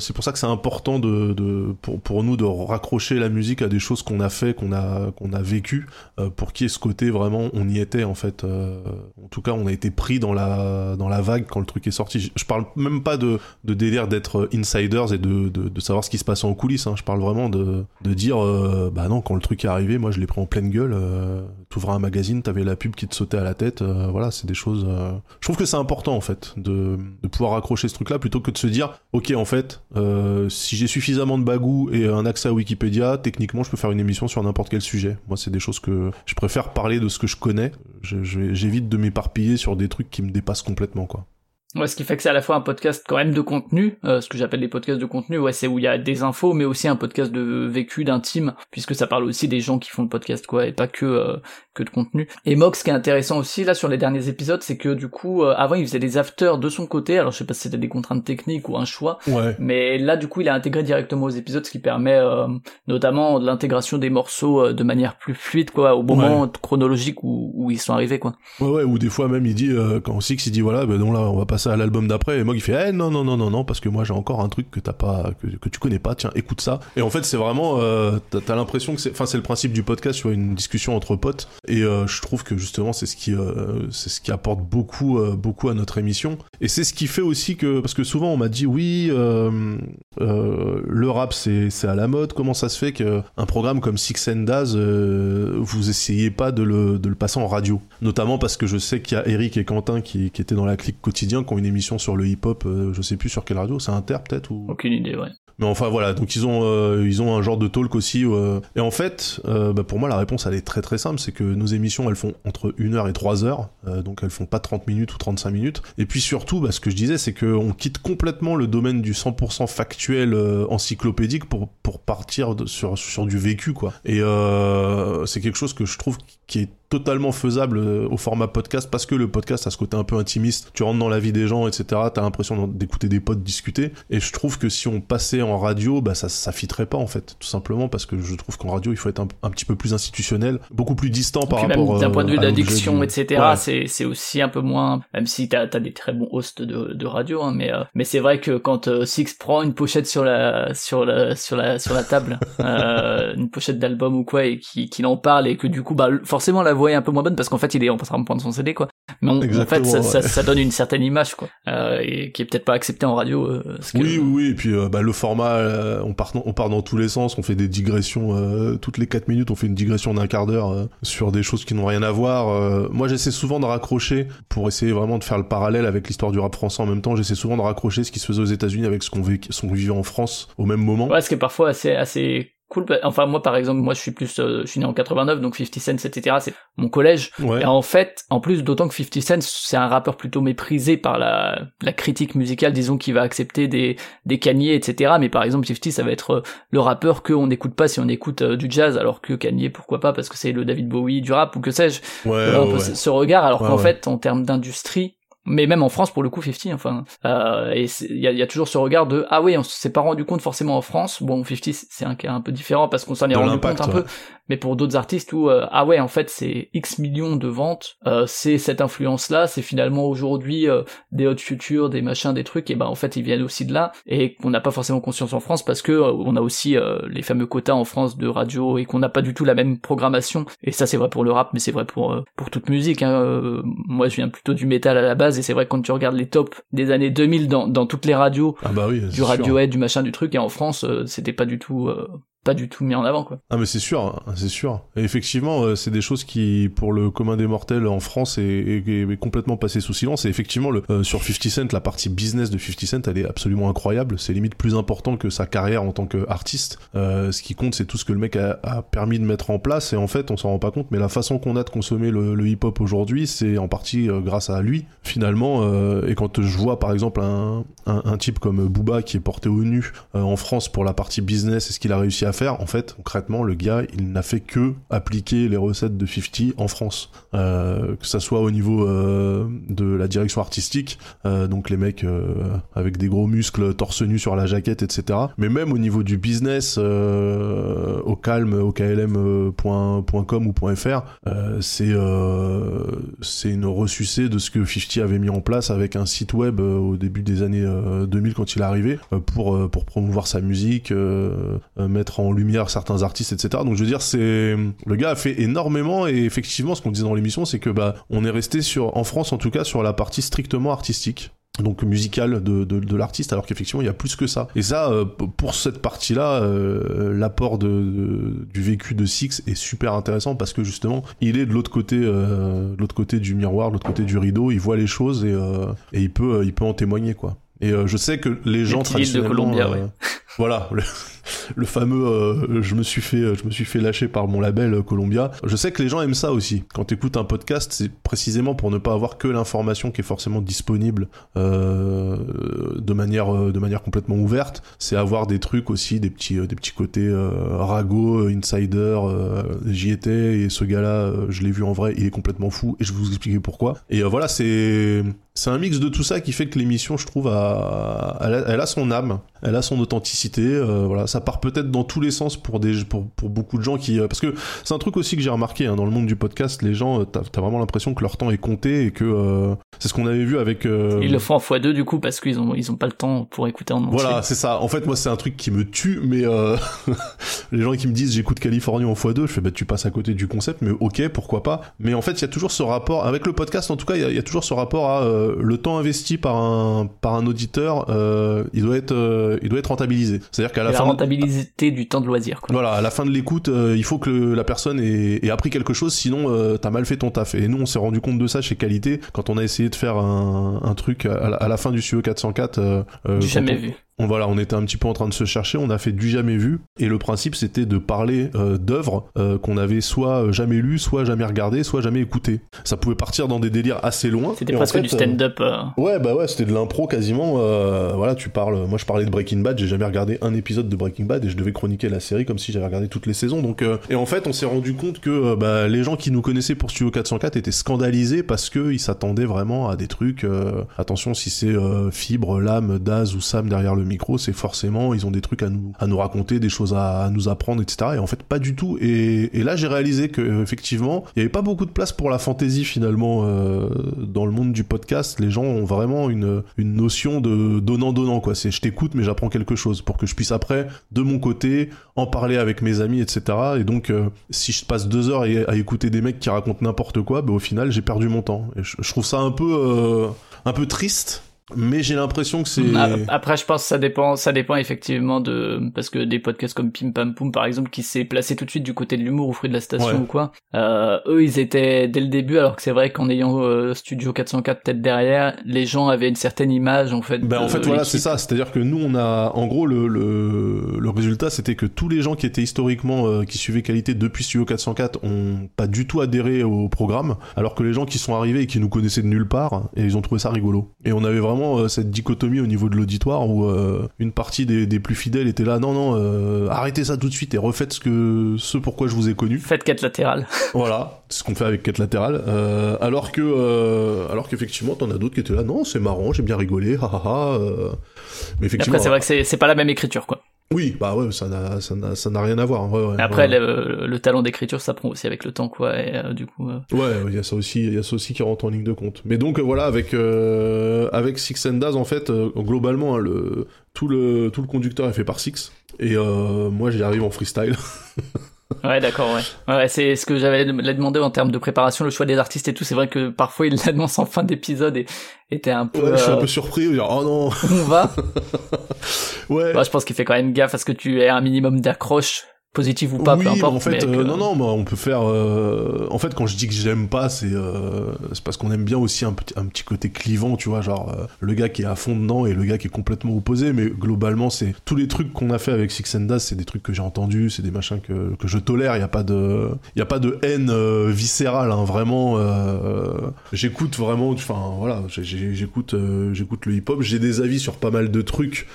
c'est pour ça que c'est important de, pour, pour, nous de raccrocher la musique à des choses qu'on a fait, qu'on a, qu'on a vécu, pour qu'il y ait ce côté vraiment on y était en fait. en tout cas on a été pris dans la, dans la vague quand le truc est sorti. Je, parle même pas de, de délire d'être insiders et de, de, savoir ce qui se passe en coulisses. Hein. Je parle vraiment de, de dire, euh, bah non, quand le truc est arrivé, moi je l'ai pris en pleine gueule. Euh, T'ouvrais un magazine, t'avais la pub qui te sautait à la tête. Euh, voilà, c'est des choses. Euh. Je trouve que c'est important en fait de, de pouvoir accrocher ce truc-là plutôt que de se dire, ok, en fait, si j'ai suffisamment de bagou et un accès à Wikipédia, techniquement, je peux faire une émission sur n'importe quel sujet. Moi, c'est des choses que je préfère parler de ce que je connais. J'évite de m'éparpiller sur des trucs qui me dépassent complètement, quoi. Ouais, ce qui fait que c'est à la fois un podcast quand même de contenu, euh, ce que j'appelle des podcasts de contenu, ouais, c'est où il y a des infos, mais aussi un podcast de vécu, d'intime, puisque ça parle aussi des gens qui font le podcast, quoi, et pas que euh, que de contenu. Et Mox, ce qui est intéressant aussi là sur les derniers épisodes, c'est que du coup, euh, avant il faisait des afters de son côté, alors je sais pas si c'était des contraintes techniques ou un choix, ouais. mais là du coup il a intégré directement aux épisodes, ce qui permet notamment de l'intégration des morceaux de manière plus fluide, quoi, au moment chronologique où, où ils sont arrivés, quoi. Ouais, ouais, ou des fois même il dit quand Six il dit voilà, ben non là on va passer à l'album d'après et moi il fait eh non non non non non parce que moi j'ai encore un truc que t'as pas que, que, tu connais pas tiens écoute ça. Et en fait c'est vraiment euh, t'as as, l'impression que c'est enfin c'est le principe du podcast sur une discussion entre potes. Et euh, je trouve que justement c'est ce qui euh, c'est ce qui apporte beaucoup euh, beaucoup à notre émission. Et c'est ce qui fait aussi que parce que souvent on m'a dit oui le rap c'est c'est à la mode. Comment ça se fait que un programme comme Six and vous essayez pas de le de le passer en radio? Notamment parce que je sais qu'il y a Eric et Quentin qui, qui étaient dans la clique quotidien qui ont une émission sur le hip-hop, euh, je sais plus sur quelle radio, c'est Inter peut-être ou... Aucune idée, ouais. mais enfin voilà, donc ils ont euh, ils ont un genre de talk aussi. euh, et en fait, euh, bah, pour moi la réponse elle est très très simple, c'est que nos émissions elles font entre 1 heure et 3 heures, euh, donc elles font pas 30 minutes ou 35 minutes. Et puis surtout, bah, ce que je disais, c'est qu'on quitte complètement le domaine du 100% factuel encyclopédique pour pour partir de- sur sur du vécu quoi. Et c'est quelque chose que je trouve qui est totalement faisable euh, au format podcast parce que le podcast a ce côté un peu intimiste. Tu rentres dans la vie des gens, etc. T'as l'impression d'écouter des potes discuter. Et je trouve que si on passait en radio, bah ça, ça fitterait pas en fait, tout simplement parce que je trouve qu'en radio il faut être un, un petit peu plus institutionnel, beaucoup plus distant par rapport d'un point de euh, vue d'addiction, etc. Ouais. C'est c'est aussi un peu moins. Même si t'as as des très bons hosts de, de radio, hein, mais euh, mais c'est vrai que quand euh, Six prend une pochette sur la sur la sur la sur la table, euh, une pochette d'album ou quoi, et qui qu'il en parle et que du coup bah forcément la voix est un peu moins bonne parce qu'en fait il est en train de prendre son CD quoi. Mais on- en fait ça, ça, ouais. ça donne une certaine image quoi, euh, et qui est peut-être pas acceptée en radio. euh, que- Oui, oui, oui, et puis euh, bah, le format, on, part, on part dans tous les sens, on fait des digressions, toutes les 4 minutes, on fait une digression d'un quart d'heure sur des choses qui n'ont rien à voir. moi, j'essaie souvent de raccrocher, pour essayer vraiment de faire le parallèle avec l'histoire du rap français en même temps, j'essaie souvent de raccrocher ce qui se faisait aux États-Unis avec ce qu'on véc- ce qu'on vivait en France au même moment. Ouais, ce qui est parfois assez assez cool. bah, Enfin moi par exemple, moi je suis plus, euh, je suis né en 89, donc 50 Cent, etc. C'est mon collège. Ouais. Et en fait, en plus, d'autant que 50 Cent, c'est un rappeur plutôt méprisé par la, la critique musicale, disons, qui va accepter des, des Kanye, etc. Mais par exemple, 50, ça va être euh, le rappeur qu'on n'écoute pas si on écoute euh, du jazz, alors que Kanye, pourquoi pas, parce que c'est le David Bowie du rap, ou que sais-je. Ouais, ouais, ce- regard, alors qu'en fait, en termes d'industrie, mais même en France, pour le coup, 50, enfin, euh, et il y a, il y a toujours ce regard de, ah oui, on s'est pas rendu compte forcément en France, bon, 50, c'est un cas un peu différent parce qu'on s'en est De rendu compte un ouais. peu, mais pour d'autres artistes où euh, ah ouais en fait c'est X millions de ventes, euh, c'est cette influence là, c'est finalement aujourd'hui euh, des hot futures, des machins, des trucs et ben en fait ils viennent aussi de là et qu'on n'a pas forcément conscience en France parce que euh, on a aussi euh, les fameux quotas en France de radio et qu'on n'a pas du tout la même programmation et ça c'est vrai pour le rap mais c'est vrai pour euh, pour toute musique hein. Euh, moi je viens plutôt du métal à la base et c'est vrai que quand tu regardes les tops des années 2000 dans dans toutes les radios Ah bah oui, du. Radiohead, du machin, du truc, et en France, euh, c'était pas du tout, euh, pas du tout mis en avant, quoi. Ah mais c'est sûr, hein, c'est sûr. Et effectivement, euh, c'est des choses qui, pour le commun des mortels en France, est, complètement passé sous silence. Et effectivement, le, euh, sur 50 Cent, la partie business de 50 Cent, elle est absolument incroyable. C'est limite plus important que sa carrière en tant qu'artiste. Euh, ce qui compte, c'est tout ce que le mec a, permis de mettre en place. Et en fait, on s'en rend pas compte, mais la façon qu'on a de consommer le, hip-hop aujourd'hui, c'est en partie euh, grâce à lui, finalement. et quand je vois, par exemple, un, un, type comme Booba qui est porté au nu en France pour la partie business et ce qu'il a réussi à en fait, concrètement, le gars, il n'a fait que appliquer les recettes de 50 en France. Euh, que ça soit au niveau euh, de la direction artistique, euh, donc les mecs avec des gros muscles, torse nu sur la jaquette, etc. Mais même au niveau du business, au calme, au klm.com ou .fr, c'est c'est une ressucée de ce que 50 avait mis en place avec un site web au début des années euh, 2000 quand il est arrivé pour pour promouvoir sa musique, euh, mettre en lumière certains artistes, etc. Donc je veux dire, c'est le gars a fait énormément et effectivement, ce qu'on disait dans l'émission, c'est que bah on est resté sur en France en tout cas sur la partie strictement artistique. Donc musicale de, de, de l'artiste alors qu'effectivement il y a plus que ça. Et ça euh, pour cette partie là l'apport de, de- du vécu de Six est super intéressant parce que justement il est de l'autre côté euh, de l'autre côté du miroir de l'autre côté du rideau. Il voit les choses et, euh, et il peut il peut en témoigner quoi. Et euh, je sais que les gens petite île de traditionnellement Columbia, euh, ouais. voilà. le, le fameux euh, je me suis fait je me suis fait lâcher par mon label euh, Columbia. Je sais que les gens aiment ça aussi. Quand tu écoutes un podcast c'est précisément pour ne pas avoir que l'information qui est forcément disponible euh, de manière de manière complètement ouverte. C'est avoir des trucs aussi des petits des petits côtés euh, insider j'y étais et ce gars là je l'ai vu en vrai il est complètement fou et je vais vous expliquer pourquoi. Et voilà c'est c'est un mix de tout ça qui fait que l'émission, je trouve, a, elle a son âme, elle a son authenticité. euh, voilà, ça part peut-être dans tous les sens pour des, pour, pour beaucoup de gens qui, euh, parce que c'est un truc aussi que j'ai remarqué hein, dans le monde du podcast, les gens, euh, t'as as vraiment l'impression que leur temps est compté et que euh, c'est ce qu'on avait vu avec. Ils le font en x2 du coup parce qu'ils ont, ils ont pas le temps pour écouter en entier. voilà, c'est ça. En fait, moi, c'est un truc qui me tue, mais les gens qui me disent j'écoute Californie en x2, je fais bah tu passes à côté du concept, mais ok, pourquoi pas. Mais en fait, il y a toujours ce rapport avec le podcast. En tout cas, il y, y a toujours ce rapport à le temps investi par un par un auditeur, il doit être euh, il doit être rentabilisé. C'est-à-dire qu'à la la fin. de- rentabilité du temps de loisir, quoi. voilà, à la fin de l'écoute, euh, il faut que le- la personne ait, ait appris quelque chose, sinon euh, t'as mal fait ton taf. Et nous, on s'est rendu compte de ça chez Qualité quand on a essayé de faire un, un truc à la, à la fin du CE 404. Euh, J'ai quand jamais on- vu. On, voilà, on était un petit peu en train de se chercher, on a fait du jamais vu, et le principe c'était de parler euh, d'œuvres euh, qu'on avait soit jamais lues, soit jamais regardées, soit jamais écoutées. Ça pouvait partir dans des délires assez loin. C'était presque du stand-up. Ouais, bah ouais, c'était de l'impro quasiment. voilà, tu parles. Moi, je parlais de Breaking Bad, j'ai jamais regardé un épisode de Breaking Bad et je devais chroniquer la série comme si j'avais regardé toutes les saisons. Donc, et en fait, on s'est rendu compte que bah, les gens qui nous connaissaient pour Studio 404 étaient scandalisés parce qu'ils s'attendaient vraiment à des trucs. attention, si c'est Fibre, Lame, Daz ou Sam derrière le micro, c'est forcément ils ont des trucs à nous à nous raconter, des choses à, nous apprendre, etc. Et en fait pas du tout. Et, là j'ai réalisé que effectivement il y avait pas beaucoup de place pour la fantaisie finalement euh, dans le monde du podcast. Les gens ont vraiment une une notion de donnant donnant quoi. C'est je t'écoute mais j'apprends quelque chose pour que je puisse après de mon côté en parler avec mes amis, etc. Et donc euh, si je passe deux heures à, écouter des mecs qui racontent n'importe quoi, bah, au final j'ai perdu mon temps. Et je, trouve ça un peu euh, un peu triste mais j'ai l'impression que c'est après je pense que ça dépend ça dépend effectivement de parce que des podcasts comme Pim Pam Poum par exemple qui s'est placé tout de suite du côté de l'humour ou fruit de la station ou quoi euh, eux ils étaient dès le début alors que c'est vrai qu'en ayant euh, Studio 404 peut-être derrière les gens avaient une certaine image en fait ben en fait voilà c'est ça. C'est-à-dire que nous on a en gros le le, le résultat c'était que tous les gens qui étaient historiquement euh, qui suivaient qualité depuis Studio 404 ont pas du tout adhéré au programme alors que les gens qui sont arrivés et qui nous connaissaient de nulle part et ils ont trouvé ça rigolo. Et on avait vraiment euh, cette dichotomie au niveau de l'auditoire où euh, une partie des, plus fidèles était là non non euh, arrêtez ça tout de suite et refaites ce que ce pourquoi je vous ai connu. Faites quête latérale. Voilà c'est ce qu'on fait avec quête latérale. Alors que alors qu'effectivement t'en as d'autres qui étaient là non c'est marrant j'ai bien rigolé ha mais effectivement après c'est vrai que c'est pas la même écriture quoi oui, bah ouais, ça n'a, ça n'a, ça n'a rien à voir. Ouais, ouais, Après, le, talent d'écriture, ça prend aussi avec le temps, quoi. Et euh, du coup. Euh, ouais, il y a ça aussi, il y a ça aussi qui rentre en ligne de compte. Mais donc voilà, avec euh, avec Six and Daz, en fait, globalement, hein, le tout le tout le conducteur est fait par Six. Et moi, j'y arrive en freestyle. Ouais, d'accord, ouais. ouais c'est ce que j'avais demandé en termes de préparation, le choix des artistes et tout. C'est vrai que parfois il l'annonce en fin d'épisode et était un peu. Ouais, je suis un peu surpris. Oh non. On va. ouais. Bah, je pense qu'il fait quand même gaffe à ce que tu aies un minimum d'accroche positif ou pas, oui, peu importe. En fait, euh, non, non, bah, on peut faire. Euh, en fait, quand je dis que j'aime pas, c'est euh, parce qu'on aime bien aussi un petit, un petit côté clivant, tu vois, genre le gars qui est à fond dedans et le gars qui est complètement opposé. Mais globalement, c'est tous les trucs qu'on a fait avec Six and c'est des trucs que j'ai entendus, c'est des machins que, que je tolère. Il y a pas de, il y a pas de haine viscérale, hein, vraiment. j'écoute vraiment, enfin voilà, j'écoute, j'écoute le hip-hop. J'ai des avis sur pas mal de trucs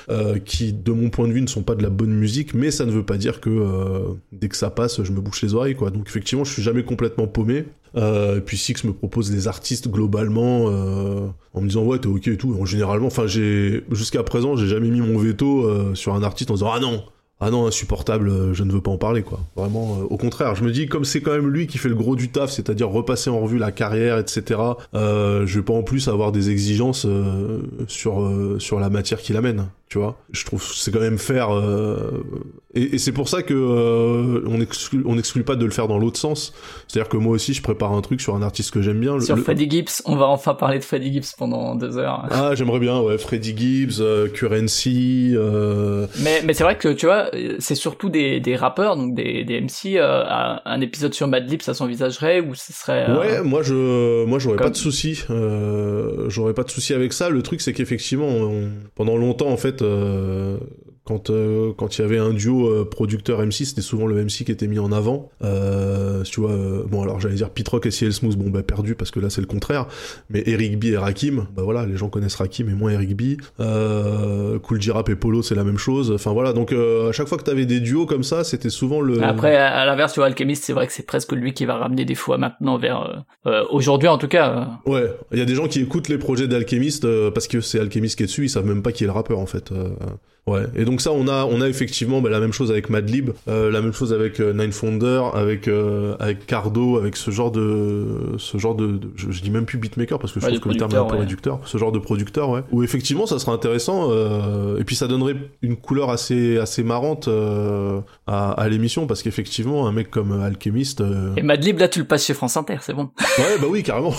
qui, de mon point de vue, ne sont pas de la bonne musique, mais ça ne veut pas dire que euh, dès que ça passe, je me bouche les oreilles, quoi. Donc effectivement, je suis jamais complètement paumé. Euh, et puis Six me propose des artistes globalement euh, en me disant ouais t'es ok et tout. En généralement, enfin j'ai jusqu'à présent j'ai jamais mis mon veto sur un artiste en disant ah non ah non, insupportable, je ne veux pas en parler, quoi. Vraiment, au contraire, je me dis, comme c'est quand même lui qui fait le gros du taf, c'est-à-dire repasser en revue la carrière, etc., je vais pas en plus avoir des exigences sur, sur la matière qu'il amène tu vois. Je trouve c'est quand même faire euh, et, c'est pour ça que euh, on exclut on exclut pas de le faire dans l'autre sens. C'est à dire que moi aussi je prépare un truc sur un artiste que j'aime bien. Sur Freddie Gibbs on va enfin parler de Freddie Gibbs pendant deux heures. Ah j'aimerais bien ouais. Freddie Gibbs euh, Currency mais mais c'est vrai que tu vois c'est surtout des, des rappeurs donc des, des MC un épisode sur Madlib ça s'envisagerait ou ce serait ouais moi je moi j'aurais pas de souci j'aurais pas de souci avec ça. Le truc c'est qu'effectivement pendant longtemps en fait euh, quand euh, quand il y avait un duo euh, producteur MC c'était souvent le MC qui était mis en avant. Euh, tu vois bon alors j'allais dire Pitrock et CL Smooth bon bah perdu parce que là c'est le contraire. Mais Eric B et Rakim bah voilà les gens connaissent Rakim et moins Eric B. Cool J Rap et Polo c'est la même chose. Enfin voilà donc à chaque fois que t'avais des duos comme ça c'était souvent le après à l'inverse tu vois Alchemist c'est vrai que c'est presque lui qui va ramener des fois maintenant vers aujourd'hui en tout cas ouais il y a des gens qui écoutent les projets d'Alchemist parce que c'est Alchemist qui est dessus ils savent même pas qui est le rappeur en fait Ouais, et donc ça, on a, on a effectivement bah, la même chose avec Madlib, euh, la même chose avec euh, Nine Founder, avec euh, avec Cardo, avec ce genre de, ce genre de, je, dis même plus beatmaker parce que je trouve que le terme est un peu réducteur, ce genre de producteur, ouais. Où effectivement, ça sera intéressant, euh, et puis ça donnerait une couleur assez, assez marrante euh, à, à l'émission parce qu'effectivement, un mec comme Alchemist. Et Madlib, là, tu le passes chez France Inter, c'est bon. ouais, bah oui, carrément,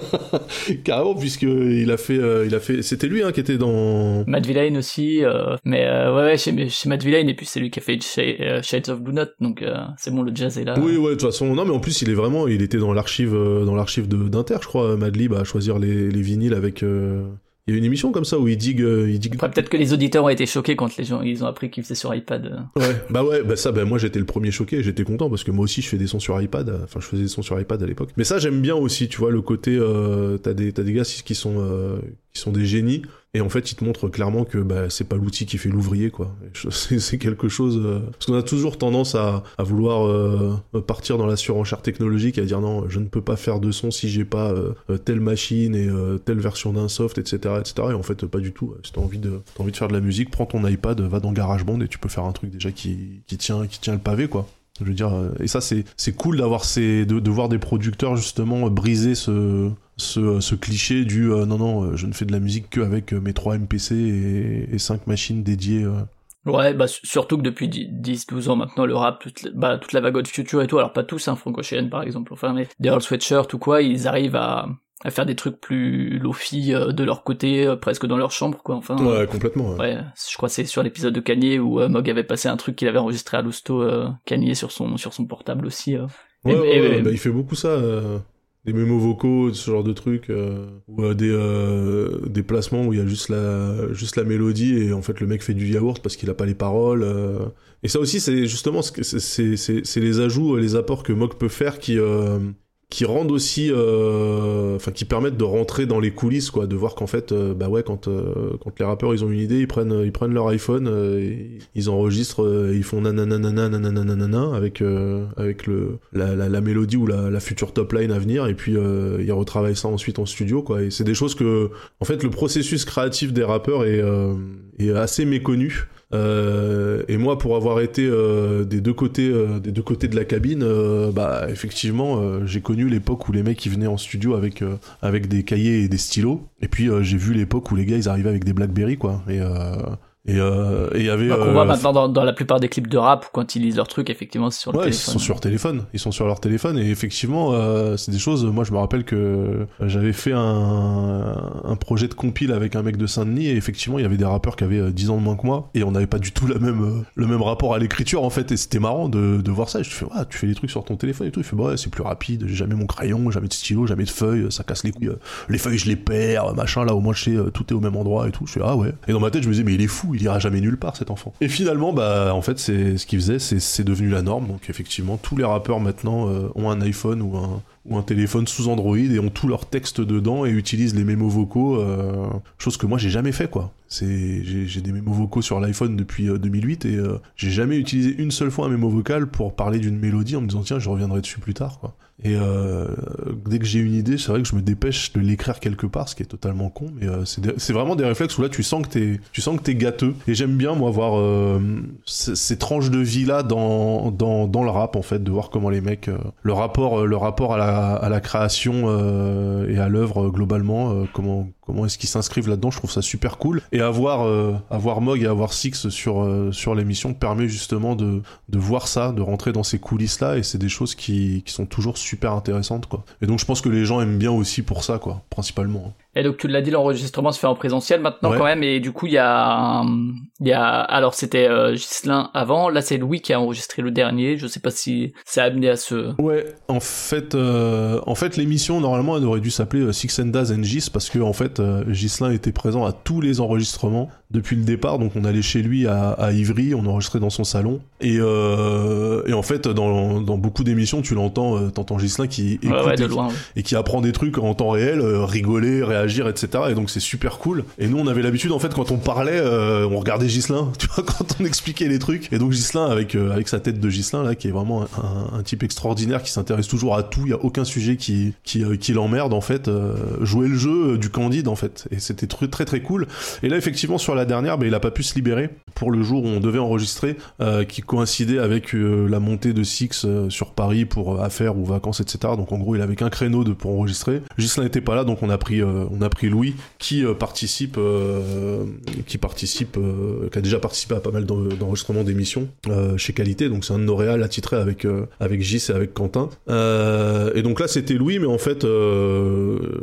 carrément, puisque il a fait, il a fait, c'était lui hein, qui était dans. Mad Villain aussi. Euh, mais euh, ouais, ouais, chez, chez Matt Villain, et puis c'est lui qui a fait euh, Shades of Blue Note, donc c'est bon, le jazz est là. Oui, ouais, de toute façon, non, mais en plus, il est vraiment, il était dans l'archive, dans l'archive d'Inter, je crois, Madlib, à choisir les, les vinyles avec Il y a une émission comme ça où il digue, il digue. Après, peut-être que les auditeurs ont été choqués quand les gens ils ont appris qu'ils faisaient sur iPad. Ouais, bah ouais, bah ça, bah moi j'étais le premier choqué, j'étais content parce que moi aussi je fais des sons sur iPad, enfin je faisais des sons sur iPad à l'époque. Mais ça j'aime bien aussi, tu vois, le côté, euh, t'as des, des gars qui sont, euh, qui sont des génies, et en fait ils te montrent clairement que bah, c'est pas l'outil qui fait l'ouvrier, quoi. Et C'est quelque chose, euh, parce qu'on a toujours tendance à, vouloir euh, partir dans la surenchère technologique, à dire non, je ne peux pas faire de son si j'ai pas euh, telle machine et telle version d'un soft, etc., etc. Et en fait pas du tout. Si t'as envie de, t'as envie de faire de la musique, prends ton iPad, va dans GarageBand et tu peux faire un truc déjà qui, tient, qui tient le pavé, quoi. Je veux dire, et ça c'est cool d'avoir ces de, voir des producteurs justement briser ce ce, ce cliché du euh, non non euh, je ne fais de la musique qu'avec euh, mes 3 MPC et, et 5 machines dédiées. euh. Ouais, bah su- surtout que depuis 10-12 ans maintenant, le rap, toute, la- bah, toute la vague de future et tout, alors pas tous, hein, Franco par exemple, enfin, mais des Earl Sweatshirt ou quoi, ils arrivent à, à faire des trucs plus lofi euh, de leur côté, euh, presque dans leur chambre, quoi, enfin. Ouais complètement. ouais. Ouais, je crois que c'est sur l'épisode de Kanye où euh, Mog avait passé un truc qu'il avait enregistré à l'hosto, euh, Kanye sur son, sur son portable aussi. euh. Ouais, Et- ouais, et- ouais, bah, il fait beaucoup ça. Des mémos vocaux, ce genre de trucs, euh, ou euh, des, euh, des placements où il y a juste la, juste la mélodie et en fait le mec fait du yaourt parce qu'il a pas les paroles. Et ça aussi, c'est justement c'est- les ajouts, euh, les apports que Mock peut faire qui, qui rendent aussi, euh, enfin qui permettent de rentrer dans les coulisses, quoi, de voir qu'en fait, euh, bah ouais, quand, euh, quand les rappeurs ils ont une idée, ils prennent, ils prennent leur iPhone, ils enregistrent, ils font nananana avec euh, avec le la, la, mélodie ou la, la future top line à venir, et puis ils retravaillent ça ensuite en studio, quoi. Et c'est des choses que, en fait, le processus créatif des rappeurs est, est assez méconnu. Euh, et moi, pour avoir été euh, des deux côtés, euh, des deux côtés de la cabine, euh, bah effectivement, euh, j'ai connu l'époque où les mecs ils venaient en studio avec avec des cahiers et des stylos. Et puis j'ai vu l'époque où les gars ils arrivaient avec des BlackBerry quoi. Et euh, et euh, il y avait. Bah, qu'on euh, voit maintenant dans, dans la plupart des clips de rap, où quand ils lisent leurs trucs, effectivement, c'est sur le Ouais, ils sont sur téléphone. Ils sont sur leur téléphone et effectivement, euh, c'est des choses. Moi, je me rappelle que euh, j'avais fait un, un projet de compile avec un mec de Saint-Denis et effectivement, il y avait des rappeurs qui avaient euh, 10 ans de moins que moi et on n'avait pas du tout la même, le même rapport à l'écriture en fait. Et c'était marrant de, de voir ça. Et je fais, ouais, tu fais des trucs sur ton téléphone et tout. Il fait, bah ouais, c'est plus rapide. J'ai jamais mon crayon, jamais de stylo, jamais de feuilles. Ça casse les couilles. Les feuilles, je les perds, machin. Là, au moins, je sais, tout est au même endroit et tout. Je fais, ah ouais. Et dans ma tête, je me disais, mais il est fou. Il ira jamais nulle part cet enfant. Et finalement, bah, en fait, c'est ce qu'il faisait, c'est devenu la norme. Donc, effectivement, tous les rappeurs maintenant euh, ont un iPhone ou un, téléphone sous Android et ont tous leurs textes dedans et utilisent les mémos vocaux, euh, chose que moi j'ai jamais fait quoi. C'est j'ai des mémos vocaux sur l'iPhone depuis euh, 2008 et euh, j'ai jamais utilisé une seule fois un mémo vocal pour parler d'une mélodie en me disant tiens je reviendrai dessus plus tard quoi. Et euh, dès que j'ai une idée, c'est vrai que je me dépêche de l'écrire quelque part, ce qui est totalement con, mais euh, c'est c'est vraiment des réflexes où là tu sens que t'es tu sens que t'es gâteux. Et j'aime bien moi voir euh, ces tranches de vie là dans, dans dans le rap en fait, de voir comment les mecs euh, le rapport euh, le rapport à la à la création euh, et à l'œuvre globalement, comment comment est-ce qu'ils s'inscrivent là-dedans. Je trouve ça super cool. Et avoir euh, avoir Mog et avoir Six sur euh, sur l'émission permet justement de voir ça, de rentrer dans ces coulisses là, et c'est des choses qui sont toujours super intéressantes. Et donc je pense que les gens aiment bien aussi pour ça quoi, principalement. Et donc tu l'as dit, l'enregistrement se fait en présentiel maintenant Ouais. quand même, et du coup il y a, il y a, alors c'était euh, Ghislain avant, là c'est Louis qui a enregistré le dernier. Je sais pas si ça a amené à ce. Ouais, en fait, euh, en fait, l'émission normalement elle aurait dû s'appeler euh, Six and Daz and Gis parce que en fait, euh, Ghislain était présent à tous les enregistrements depuis le départ. Donc on allait chez lui à, à Ivry, on enregistrait dans son salon. Et, euh, et en fait, dans, dans beaucoup d'émissions, tu l'entends, euh, t'entends Ghislain qui écoute Ouais, ouais, de et, qui- loin. ouais. et qui apprend des trucs en temps réel, euh, rigoler, réagir, etc. Et donc c'est super cool. Et nous, on avait l'habitude, en fait, quand on parlait, euh, on regardait Gislin, tu vois, quand on expliquait les trucs. Et donc Gislin, avec euh, avec sa tête de Gislin là, qui est vraiment un, un type extraordinaire, qui s'intéresse toujours à tout. Il y a aucun sujet qui qui, euh, qui l'emmerde en fait. jouer le jeu du Candide en fait. Et c'était très très très cool. Et là, effectivement, sur la dernière, ben, il a pas pu se libérer pour le jour où on devait enregistrer, euh, qui coïncidait avec euh, la montée de Six euh, sur Paris pour affaires ou vacances, etc. Donc en gros, il avait qu'un créneau de pour enregistrer. Gislain n'était pas là, donc on a pris on a pris Louis qui participe qui participe qui a déjà participé à pas mal d'en- d'enregistrements d'émissions chez Qualité. Donc c'est un de attitrés avec avec Gis et avec Quentin. Et donc là, c'était Louis, mais en fait,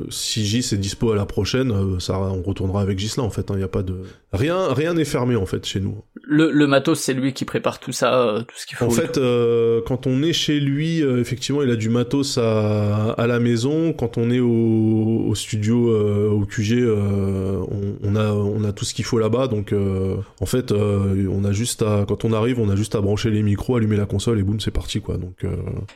si Gis est dispo à la prochaine ça, on retournera avec Gislain en fait. Il hein, y a pas de rien, rien n'est fermé en fait chez nous. Le, le matos, c'est lui qui prépare tout ça, euh, tout ce qu'il faut. En fait, euh, quand on est chez lui, effectivement, il a du matos à, à la maison. Quand on est au, au studio, au QG, on, on, a, on a tout ce qu'il faut là-bas. Donc, en fait, on a juste à, quand on arrive, on a juste à brancher les micros, allumer la console et boum, c'est parti quoi. Donc.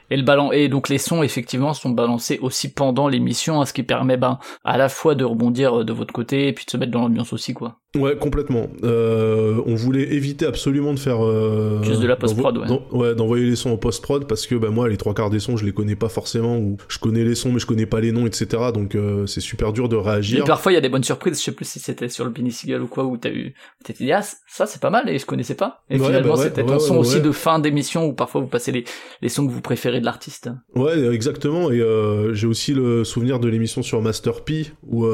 Et le ballon, et donc les sons effectivement sont balancés aussi pendant l'émission, ce qui permet ben à la fois de rebondir de votre côté et puis de se mettre dans l'ambiance aussi quoi. Ouais, complètement. Euh, on voulait éviter absolument de faire euh, juste de la post prod, ouais. ouais, d'envoyer les sons en post prod parce que bah moi les trois quarts des sons je les connais pas forcément ou je connais les sons mais je connais pas les noms etc. Donc euh, c'est super dur de réagir. Et parfois il y a des bonnes surprises. Je sais plus si c'était sur le Benny Siegel ou quoi où t'as eu t'étais dit ah ça c'est pas mal et je connaissais pas. Et finalement bah c'était ton son aussi de fin d'émission où parfois vous passez les les sons que vous préférez de l'artiste. Ouais, exactement. Et euh, j'ai aussi le souvenir de l'émission sur Master P où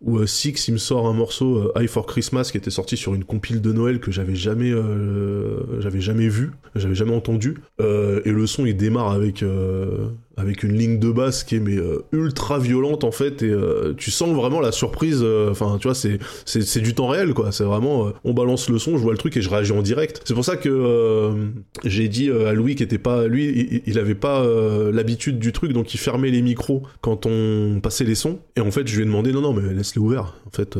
où Six il me sort un morceau High for Christmas qui était sorti sur une compile de Noël que j'avais jamais, euh, jamais vu, j'avais jamais entendu. Euh, et le son il démarre avec euh, avec une ligne de basse qui est mais euh, ultra violente en fait et euh, tu sens vraiment la surprise euh, enfin tu vois c'est c'est du temps réel quoi. C'est vraiment on balance le son je vois le truc et je réagis en direct. C'est pour ça que j'ai dit à Louis qui était pas lui il, avait pas l'habitude du truc donc il fermait les micros quand on passait les sons. Et en fait je lui ai demandé non non mais laisse les ouverts. En fait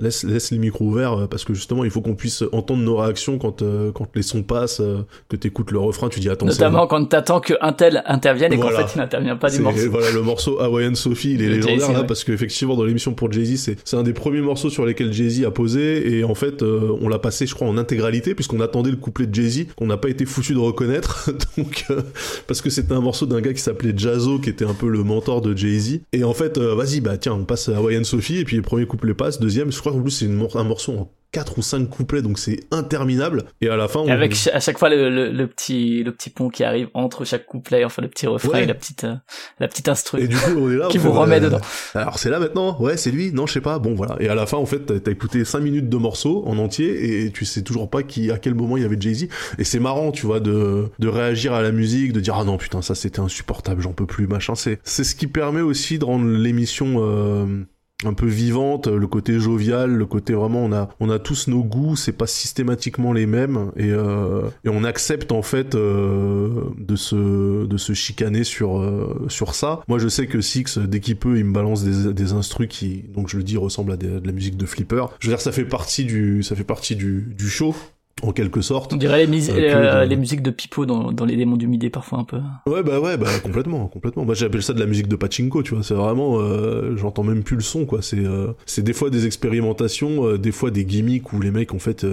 laisse laisse les micros ouverts parce que justement il faut qu'on puisse entendre nos réactions quand quand les sons passent que t'écoutes le refrain tu dis attends notamment quand t'attends qu'un tel intervienne et en fait, il n'intervient pas du morceau. Voilà, le morceau Hawaiian Sophie, il est légendaire là, parce qu'effectivement, dans l'émission pour Jay-Z, c'est un des premiers morceaux sur lesquels Jay-Z a posé, et en fait, euh, on l'a passé, je crois, en intégralité, puisqu'on attendait le couplet de Jay-Z, qu'on n'a pas été foutu de reconnaître, donc, euh, parce que c'était un morceau d'un gars qui s'appelait Jazzo, qui était un peu le mentor de Jay-Z, et en fait, euh, vas-y, bah tiens, on passe à Hawaiian Sophie, et puis le premier couplet passe, deuxième, je crois qu'en plus, c'est un morceau en 4 ou 5 couplets, donc c'est interminable. Et à la fin, on... avec à chaque fois le, le, petit le petit pont qui arrive entre chaque couplet, enfin le petit refrain et la petite euh, la petite instru. Et du coup, on est là, qui vous remet dedans. Alors c'est là maintenant, ouais, c'est lui, non, je sais pas. Bon voilà. Et à la fin, en fait, t'as écouté 5 minutes de morceau en entier et tu sais toujours pas qui à quel moment il y avait Jay Z. Et c'est marrant, tu vois, de de réagir à la musique, de dire ah non putain ça c'était insupportable, j'en peux plus, machin. C'est c'est ce qui permet aussi de rendre l'émission euh, un peu vivante, le côté jovial, le côté vraiment on a on a tous nos goûts, c'est pas systématiquement les mêmes et, euh, et on accepte en fait euh, de se de se chicaner sur euh, sur ça. Moi je sais que Six dès qu'il peut il me balance des des instrus qui donc je le dis ressemblent à de la musique de Flipper. Je veux dire ça fait partie du ça fait partie du du show en quelque sorte. On dirait les, euh, euh, les musiques de Pipo dans, dans les démons du midi parfois un peu. Ouais bah ouais bah complètement complètement. Moi j'appelle ça de la musique de pachinko tu vois. C'est vraiment euh, j'entends même plus le son quoi. C'est c'est des fois des expérimentations, des fois des gimmicks où les mecs en fait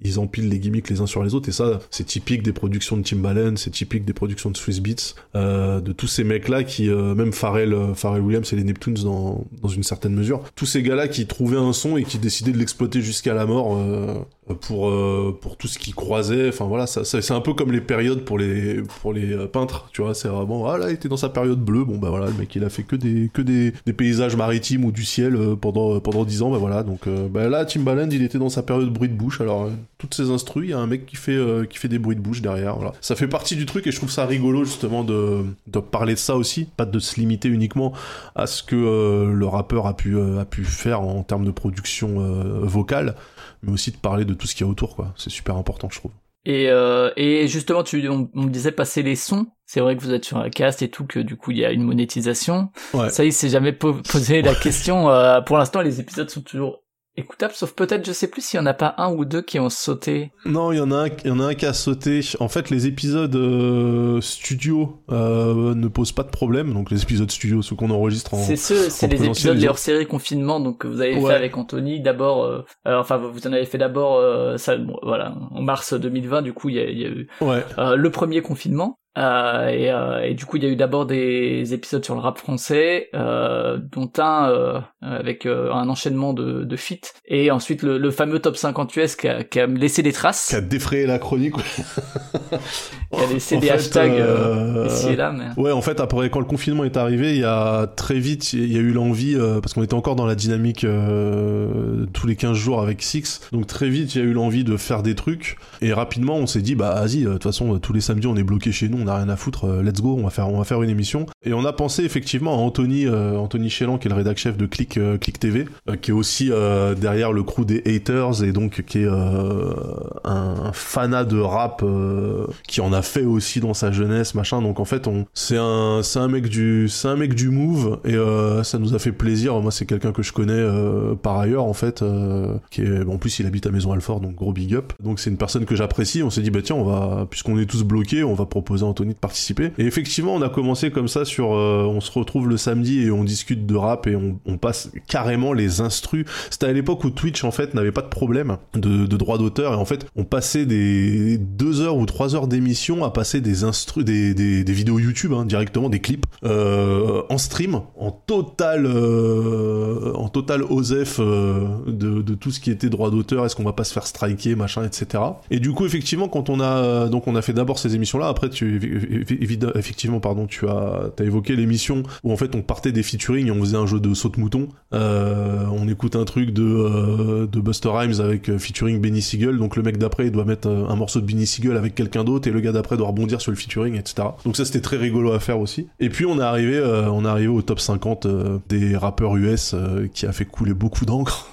ils empilent les gimmicks les uns sur les autres et ça c'est typique des productions de Timbaland, c'est typique des productions de Swiss Beats, de tous ces mecs là qui même Pharrell Pharrell Williams et les Neptunes dans dans une certaine mesure, tous ces gars là qui trouvaient un son et qui décidaient de l'exploiter jusqu'à la mort pour euh, pour tout ce qui croisait. Enfin voilà c'est un peu comme les périodes pour les pour les euh, peintres tu vois. C'est vraiment ah là il était dans sa période bleue. Bon bah voilà le mec il a fait que des que des, paysages maritimes ou du ciel euh, pendant pendant 10 ans bah voilà. Donc bah là Timbaland il était dans sa période bruit de bouche. Alors toutes ces instrus il y a un mec qui fait qui fait des bruits de bouche derrière voilà. Ça fait partie du truc et je trouve ça rigolo justement de de parler de ça aussi. Pas de se limiter uniquement à ce que le rappeur a pu a pu faire en termes de production vocale mais aussi de parler de tout ce qu'il y a autour, quoi. C'est super important, je trouve. Et, euh, et justement, tu, on, me disait passer les sons. C'est vrai que vous êtes sur un cast et tout, que du coup il y a une monétisation. Ouais. Ça, il s'est jamais posé la question. Euh, pour l'instant, les épisodes sont toujours écoutable, sauf peut-être, je sais plus s'il y en a pas un ou deux qui ont sauté. Non, il y en a un, il y en a un qui a sauté. En fait, les épisodes euh, studio euh, ne posent pas de problème. Donc les épisodes studio, ceux qu'on enregistre en. C'est ceux, c'est les épisodes les hors-série confinement, donc que vous avez fait avec Anthony. D'abord, euh, enfin vous en avez fait d'abord, ça, voilà, en mars 2020. Du coup, il y a, y a eu le premier confinement. Euh, et, euh, et, du coup, il y a eu d'abord des épisodes sur le rap français, euh, dont un avec un enchaînement de, de feats, et ensuite le, le, fameux top 50 US qui a, qui a, laissé des traces. Qui a défrayé la chronique. qui a laissé des hashtags ici et là. Mais... Ouais, en fait, après, quand le confinement est arrivé, il y a très vite, il y a eu l'envie, parce qu'on était encore dans la dynamique tous les 15 jours avec Six, donc très vite, il y a eu l'envie de faire des trucs, et rapidement, on s'est dit, bah vas-y, de toute façon, tous les samedis, on est bloqué chez nous, on a rien à foutre, euh, let's go, on va faire, on va faire une émission. Et on a pensé effectivement à Anthony, euh, Anthony Chélan, qui est le rédac chef de Click, euh, Click TV, qui est aussi derrière le crew des haters et donc qui est un, fanat de rap, qui en a fait aussi dans sa jeunesse, machin. Donc en fait, c'est un, c'est un mec du, c'est un mec du move et ça nous a fait plaisir. Moi, c'est quelqu'un que je connais par ailleurs en fait, qui est, en plus il habite à Maison Alfort, donc gros big up. Donc c'est une personne que j'apprécie. On s'est dit bah tiens, on va, puisqu'on est tous bloqués, on va proposer Anthony de participer. Et effectivement, on a commencé comme ça sur, euh, on se retrouve le samedi et on discute de rap et on, passe carrément les instrus. C'était à l'époque où Twitch en fait n'avait pas de problème de, de droit d'auteur et en fait on passait des deux heures ou trois heures d'émission à passer des instrus, des, des, des vidéos YouTube hein, directement, des clips euh, en stream, en total, euh, en total osef euh, de, de tout ce qui était droit d'auteur. Est-ce qu'on va pas se faire striker, machin, etc. Et du coup effectivement quand on a donc on a fait d'abord ces émissions là, après tu effectivement pardon tu as t'as évoqué l'émission où en fait on partait des featuring et on faisait un jeu de saute mouton. Euh, on écoute un truc de euh, de Buster Rhymes avec euh, featuring Benny Siegel, donc le mec d'après doit mettre un morceau de Benny Siegel avec quelqu'un d'autre et le gars d'après doit rebondir sur le featuring, etc. Donc ça c'était très rigolo à faire aussi. Et puis on est arrivé on est arrivé au top 50 euh, des rappeurs US qui a fait couler beaucoup d'encre.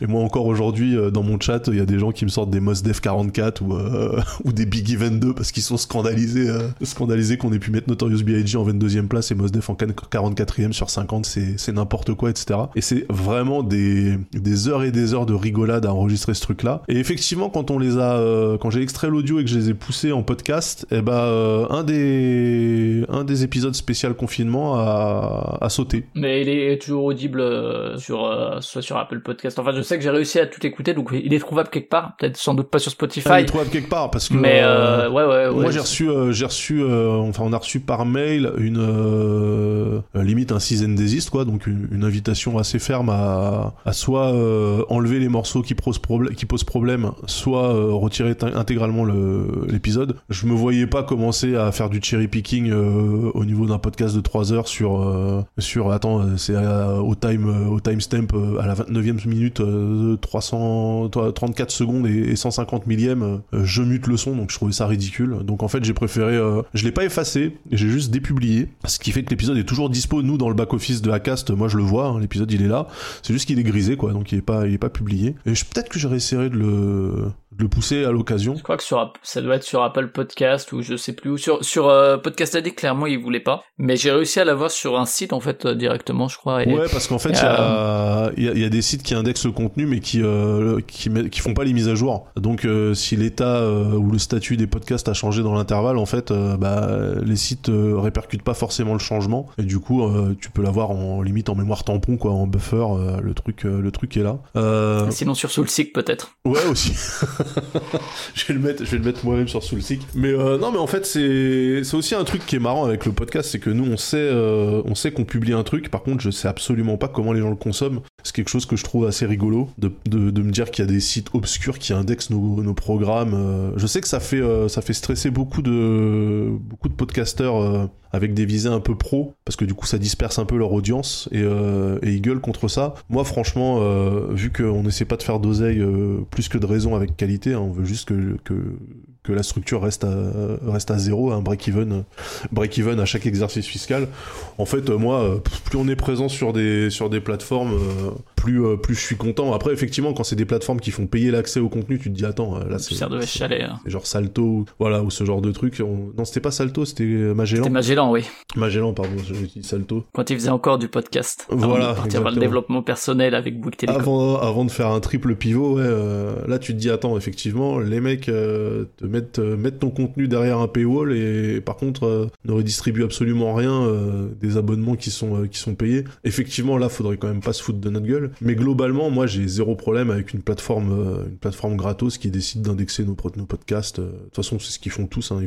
Et moi encore aujourd'hui euh, dans mon chat, il y a des gens qui me sortent des Mos Def 44 ou euh, ou des Biggie 22 parce qu'ils sont scandalisés euh, scandalisés qu'on ait pu mettre Notorious B.I.G. en 22e place et Mos Def en 44e sur 50, c'est n'importe quoi, etc. Et c'est vraiment des des heures et des heures de rigolade à enregistrer ce truc-là. Et effectivement, quand on les a, euh, quand j'ai extrait l'audio et que je les ai poussés en podcast, eh ben un des un des épisodes spécial confinement a, a sauté. Mais il est toujours audible sur soit sur Apple Podcast. Enfin, je sais que j'ai réussi à tout écouter, donc il est trouvable quelque part. Peut-être sans doute pas sur Spotify. Enfin, il est trouvable quelque part parce que mais euh, ouais, ouais, ouais. Moi j'ai reçu, euh, j'ai reçu, euh, enfin on a reçu par mail une limite un season desist quoi, donc une, une invitation assez ferme à, à soit enlever les morceaux qui posent problème, qui posent problème, soit retirer intégralement le- l'épisode. Je me voyais pas commencer à faire du cherry picking au niveau d'un podcast de 3 heures sur sur attends c'est au time au timestamp à la 29e minute euh, 334 secondes et, et 150 millième euh, je mute le son donc je trouvais ça ridicule. Donc en fait j'ai préféré euh, je l'ai pas effacé j'ai juste dépublié. Ce qui fait que l'épisode est toujours dispo nous dans le back office de Acast. Moi je le vois hein, l'épisode il est là. C'est juste qu'il est grisé quoi donc il est pas il est pas publié. Et peut-être que j'aurais essayé de le de le pousser à l'occasion Je crois que sur ça doit être sur Apple Podcast ou je sais plus où. Sur sur euh, Podcast Addict, clairement, il voulait pas. Mais j'ai réussi à l'avoir sur un site en fait euh, directement, je crois. Et... Ouais, parce qu'en fait, il y, a, il y a- y a des sites qui indexent le contenu, mais qui euh, qui, met- qui font pas les mises à jour. Donc, euh, si l'état euh, ou le statut des podcasts a changé dans l'intervalle, en fait, euh, bah, les sites euh, répercutent pas forcément le changement. Et du coup, euh, tu peux l'avoir en limite en mémoire tampon, quoi, en buffer. euh, le truc, euh, le truc est là. Euh, Sinon sur Soulseek peut-être. Ouais aussi. je vais le mettre, je vais le mettre moi-même sur Soulseek. Mais euh, non, mais en fait c'est aussi un truc qui est marrant avec le podcast, c'est que nous on sait euh, on sait qu'on publie un truc. Par contre, je sais absolument pas comment les gens le consomment. C'est quelque chose que je trouve assez rigolo de, me dire qu'il y a des sites obscurs qui indexent nos, programmes. Euh, Je sais que ça fait stresser beaucoup de beaucoup de podcasteurs avec des visées un peu pro parce que du coup ça disperse un peu leur audience et, euh, ils gueulent contre ça. Moi franchement, euh, vu qu'on n'essaie pas de faire d'oseille euh, plus que de raison avec qualité, hein, on veut juste que, que, la structure reste à, reste à zéro, un break-even break even à chaque exercice fiscal. En fait, moi, plus on est présent sur des, sur des plateformes, plus, euh, plus je suis content. Après, effectivement, quand c'est des plateformes qui font payer l'accès au contenu, tu te dis, attends, euh, là c'est... C'est- chaler. hein. genre Salto, ou- voilà, ou ce genre de truc. On- Non, c'était pas Salto, c'était Magellan. C'était Magellan, oui. Magellan, pardon, j'ai dit Salto. Quand il faisait encore du podcast. Avant Voilà, de partir vers le développement personnel avec Bouygues Télécom. Avant, avant de faire un triple pivot, ouais, euh, là tu te dis attends, effectivement, les mecs euh, te mettent, mettent ton contenu derrière un paywall et par contre euh, ne redistribuent absolument rien euh, des abonnements qui sont, euh, qui sont payés. Effectivement, là, faudrait quand même pas se foutre de notre gueule. Mais globalement, moi j'ai zéro problème avec une plateforme, euh, une gratos qui décide d'indexer nos, podcasts. Euh, De toute façon, c'est ce qu'ils font tous. hein.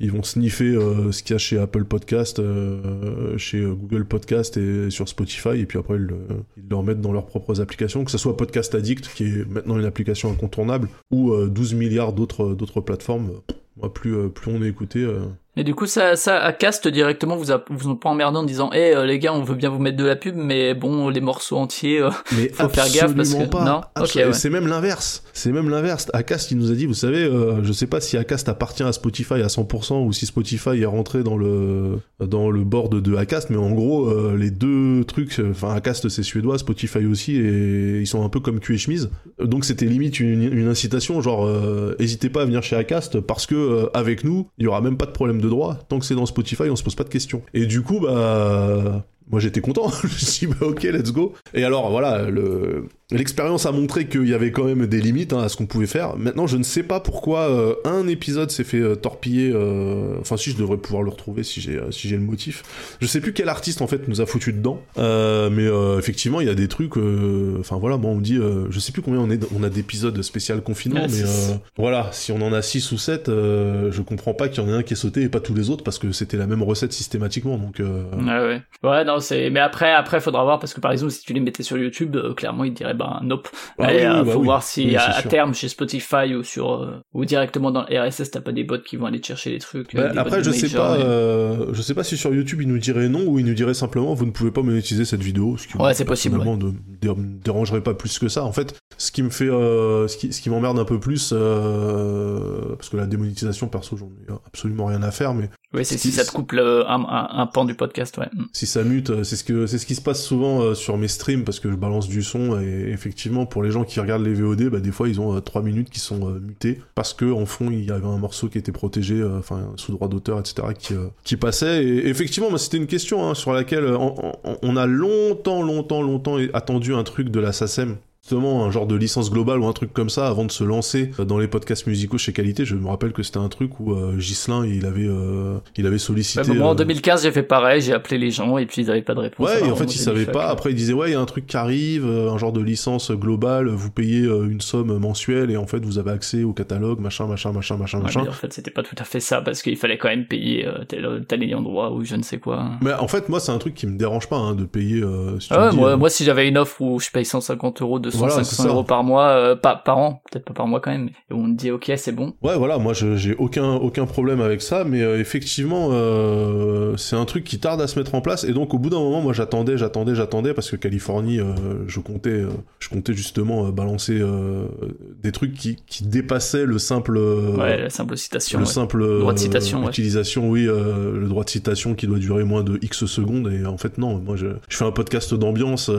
Ils, vont, sniffer euh, ce qu'il y a chez Apple Podcast, chez Google Podcast et sur Spotify, et puis après ils, le- ils remettent dans leurs propres applications, que ce soit Podcast Addict, qui est maintenant une application incontournable, ou euh, 12 milliards d'autres plateformes. Moi, plus, euh, plus on est écouté, euh, Mais du coup, ça, ça, à Cast directement, vous a, vous ont pas emmerdé en disant, eh euh, les gars, on veut bien vous mettre de la pub, mais bon, les morceaux entiers, euh, Mais faut faire gaffe parce que absolument pas. non. Ouais. C'est même l'inverse. C'est même l'inverse. Acast, il nous a dit, vous savez, euh, je sais pas si Acast appartient à Spotify à 100% ou si Spotify est rentré dans le dans le board de Acast, mais en gros, euh, les deux trucs, enfin Acast c'est suédois, Spotify aussi, et ils sont un peu comme cul et chemise. Donc c'était limite une, une incitation, genre, euh, hésitez pas à venir chez Acast parce que euh, avec nous, il y aura même pas de problème de droit. Tant que c'est dans Spotify, on se pose pas de questions. Et du coup, bah moi j'étais content, je me suis dit bah ok let's go. Et alors voilà, le... l'expérience a montré qu'il y avait quand même des limites hein, à ce qu'on pouvait faire. Maintenant je ne sais pas pourquoi euh, un épisode s'est fait euh, torpiller, euh, enfin si je devrais pouvoir le retrouver si j'ai si j'ai le motif. Je sais plus quel artiste en fait nous a foutu dedans, mais effectivement il y a des trucs, enfin voilà moi on me dit, je sais plus combien on, est, on a d'épisodes spécial confinement, Ah, mais voilà si on en a 6 ou 7, je comprends pas qu'il y en ait un qui est sauté et pas tous les autres parce que c'était la même recette systématiquement donc... euh, Ouais, ouais. Ouais, non, c'est, mais après, après, faudra voir, parce que par exemple, si tu les mettais sur YouTube, clairement, ils diraient, ben, nope. Ah oui, euh, bah faut oui. voir si Oui, à, terme, chez Spotify ou sur, euh, ou directement dans le RSS, t'as pas des bots qui vont aller te chercher les trucs. euh, Bah, des après, je sais pas, et- euh, je sais pas si sur YouTube il nous dirait non ou il nous dirait simplement vous ne pouvez pas monétiser cette vidéo. Ce qui Ouais, c'est possible, personnellement, ne dé- me dérangerait pas plus que ça. En fait, ce qui me fait, euh, ce qui, ce qui m'emmerde un peu plus, euh, parce que la démonétisation perso, j'en ai absolument rien à faire, mais Ouais, c'est si ça te coupe le, un, un, un pan du podcast, ouais. Mm. si ça mute, euh, c'est ce que c'est ce qui se passe souvent euh, sur mes streams parce que je balance du son et effectivement pour les gens qui regardent les VOD, bah, des fois ils ont euh, trois minutes qui sont mutés parce que en fond il y avait un morceau qui était protégé, enfin sous droit d'auteur, etc. qui qui passait. Et effectivement, moi, c'était une question hein, sur laquelle on, on- on a longtemps, longtemps, longtemps attendu un truc de la SACEM justement un genre de licence globale ou un truc comme ça avant de se lancer dans les podcasts musicaux chez Qualité. Je me rappelle que c'était un truc où euh, Ghislain il avait euh, il avait sollicité. Moi, en euh, 2015, j'ai fait pareil, j'ai appelé les gens et puis ils avaient pas de réponse. Ouais, et en fait, ils savaient pas. Après, ils disaient, ouais, il y a un truc qui arrive, euh, un genre de licence globale, vous payez euh, une somme mensuelle et en fait, vous avez accès au catalogue, machin, machin, machin, machin, Ouais, machin. mais en fait, c'était pas tout à fait ça parce qu'il fallait quand même payer euh, tel, tel ayant droit ou je ne sais quoi. Mais en fait, moi, c'est un truc qui me dérange pas hein, de payer. euh, si tu Ah me ouais, dis, moi, euh, moi, si j'avais une offre où je paye 150 euros, 200, Voilà, c'est 500 ça. euros par mois, euh, pas par an, peut-être pas par mois quand même, et on me dit ok, c'est bon. Ouais, voilà, moi j'ai aucun, aucun problème avec ça, mais euh, effectivement, euh, c'est un truc qui tarde à se mettre en place, et donc au bout d'un moment, moi j'attendais, j'attendais, j'attendais, parce que Californie, je comptais, je comptais justement balancer des trucs qui, qui dépassaient le simple, ouais, la simple citation. le ouais. simple Droit de citation, ouais. utilisation, oui, le droit de citation qui doit durer moins de X secondes, et en fait non, moi je, je fais un podcast d'ambiance,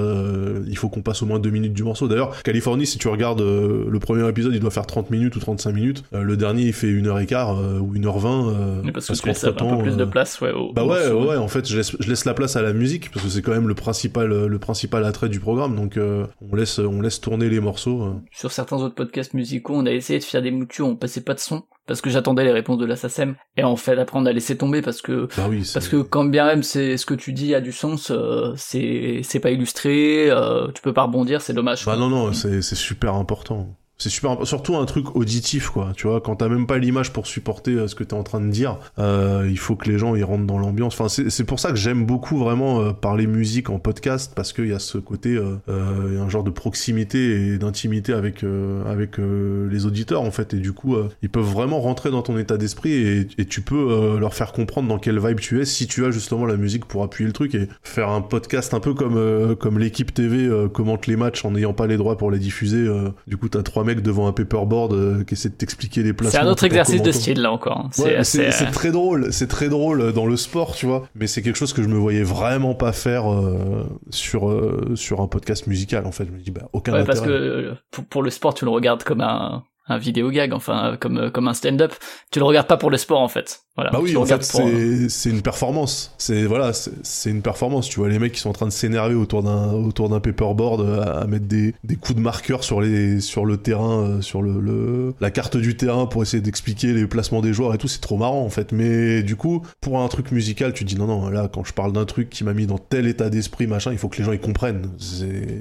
il faut qu'on passe au moins deux minutes du morceau. D'ailleurs, Californie, si tu regardes euh, le premier épisode, il doit faire 30 minutes ou 35 minutes, Euh, le dernier il fait une heure et quart euh, ou une heure vingt. euh, Mais parce que tu laisses un peu plus de place, ouais. Au, Bah ouais, morceau, ouais, en fait, je laisse, je laisse la place à la musique parce que c'est quand même le principal, le principal attrait du programme. Donc, on laisse, on laisse tourner les morceaux. Sur certains autres podcasts musicaux, on a essayé de faire des moutures, on passait pas de son parce que j'attendais les réponses de la SACEM et en fait après on a laissé tomber parce que oui, c'est- parce que quand bien même c'est ce que tu dis a du sens, euh, c'est c'est pas illustré, euh, tu peux pas rebondir, c'est dommage. Bah non, non, c'est c'est super important. C'est super surtout un truc auditif quoi, tu vois, quand t'as même pas l'image pour supporter euh, ce que t'es en train de dire, euh, il faut que les gens ils rentrent dans l'ambiance. Enfin, c'est pour ça que j'aime beaucoup vraiment euh, parler musique en podcast parce qu'il y a ce côté, un genre de proximité et d'intimité avec avec les auditeurs en fait, et du coup ils peuvent vraiment rentrer dans ton état d'esprit et, tu peux leur faire comprendre dans quelle vibe tu es si tu as justement la musique pour appuyer le truc et faire un podcast un peu comme comme l'équipe TV commente les matchs en n'ayant pas les droits pour les diffuser. du coup, t'as trois devant un paperboard euh, qui essaient de t'expliquer les placements. C'est un autre exercice de style là encore. hein. Ouais, C'est assez, euh, très drôle, c'est très drôle dans le sport, tu vois. Mais c'est quelque chose que je me voyais vraiment pas faire euh, sur euh, sur un podcast musical. En fait, je me dis bah aucun Ouais, intérêt. parce que euh, pour, pour le sport, tu le regardes comme un, un vidéo gag, enfin, comme, euh, comme un stand-up. Tu le regardes pas pour le sport, en fait. Voilà. Bah oui, en fait, euh, c'est une performance. C'est voilà, c'est une performance. Tu vois les mecs qui sont en train de s'énerver autour d'un autour d'un paperboard euh, à, à mettre des, des coups de marqueur sur les sur le terrain, euh, sur le, le la carte du terrain pour essayer d'expliquer les placements des joueurs et tout. C'est trop marrant en fait. Mais du coup, pour un truc musical, tu te dis non non là quand je parle d'un truc qui m'a mis dans tel état d'esprit machin, il faut que les gens y comprennent.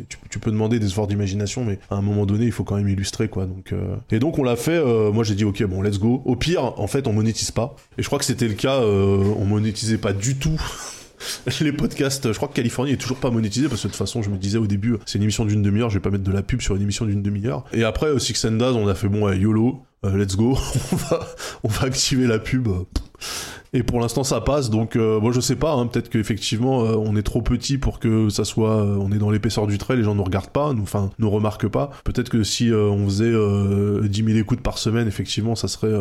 Tu, tu peux demander des efforts d'imagination, mais à un moment donné, il faut quand même illustrer quoi. Donc euh, et donc on l'a fait. euh, moi j'ai dit ok bon let's go. Au pire, en fait, on monétise pas. Et crois que c'était le cas. euh, on monétisait pas du tout. Les podcasts, je crois que Californie est toujours pas monétisé parce que de toute façon, je me disais au début, c'est une émission d'une demi-heure, je vais pas mettre de la pub sur une émission d'une demi-heure. Et après, euh, Six and on a fait bon, ouais, YOLO, euh, let's go, on va activer la pub. Et pour l'instant, ça passe. Donc, euh, moi, je sais pas. Hein, Peut-être qu'effectivement, euh, on est trop petit pour que ça soit. euh, on est dans l'épaisseur du trait, les gens nous regardent pas, nous, enfin, nous remarquent pas. Peut-être que si on faisait euh, 10 000 écoutes par semaine, effectivement, ça serait,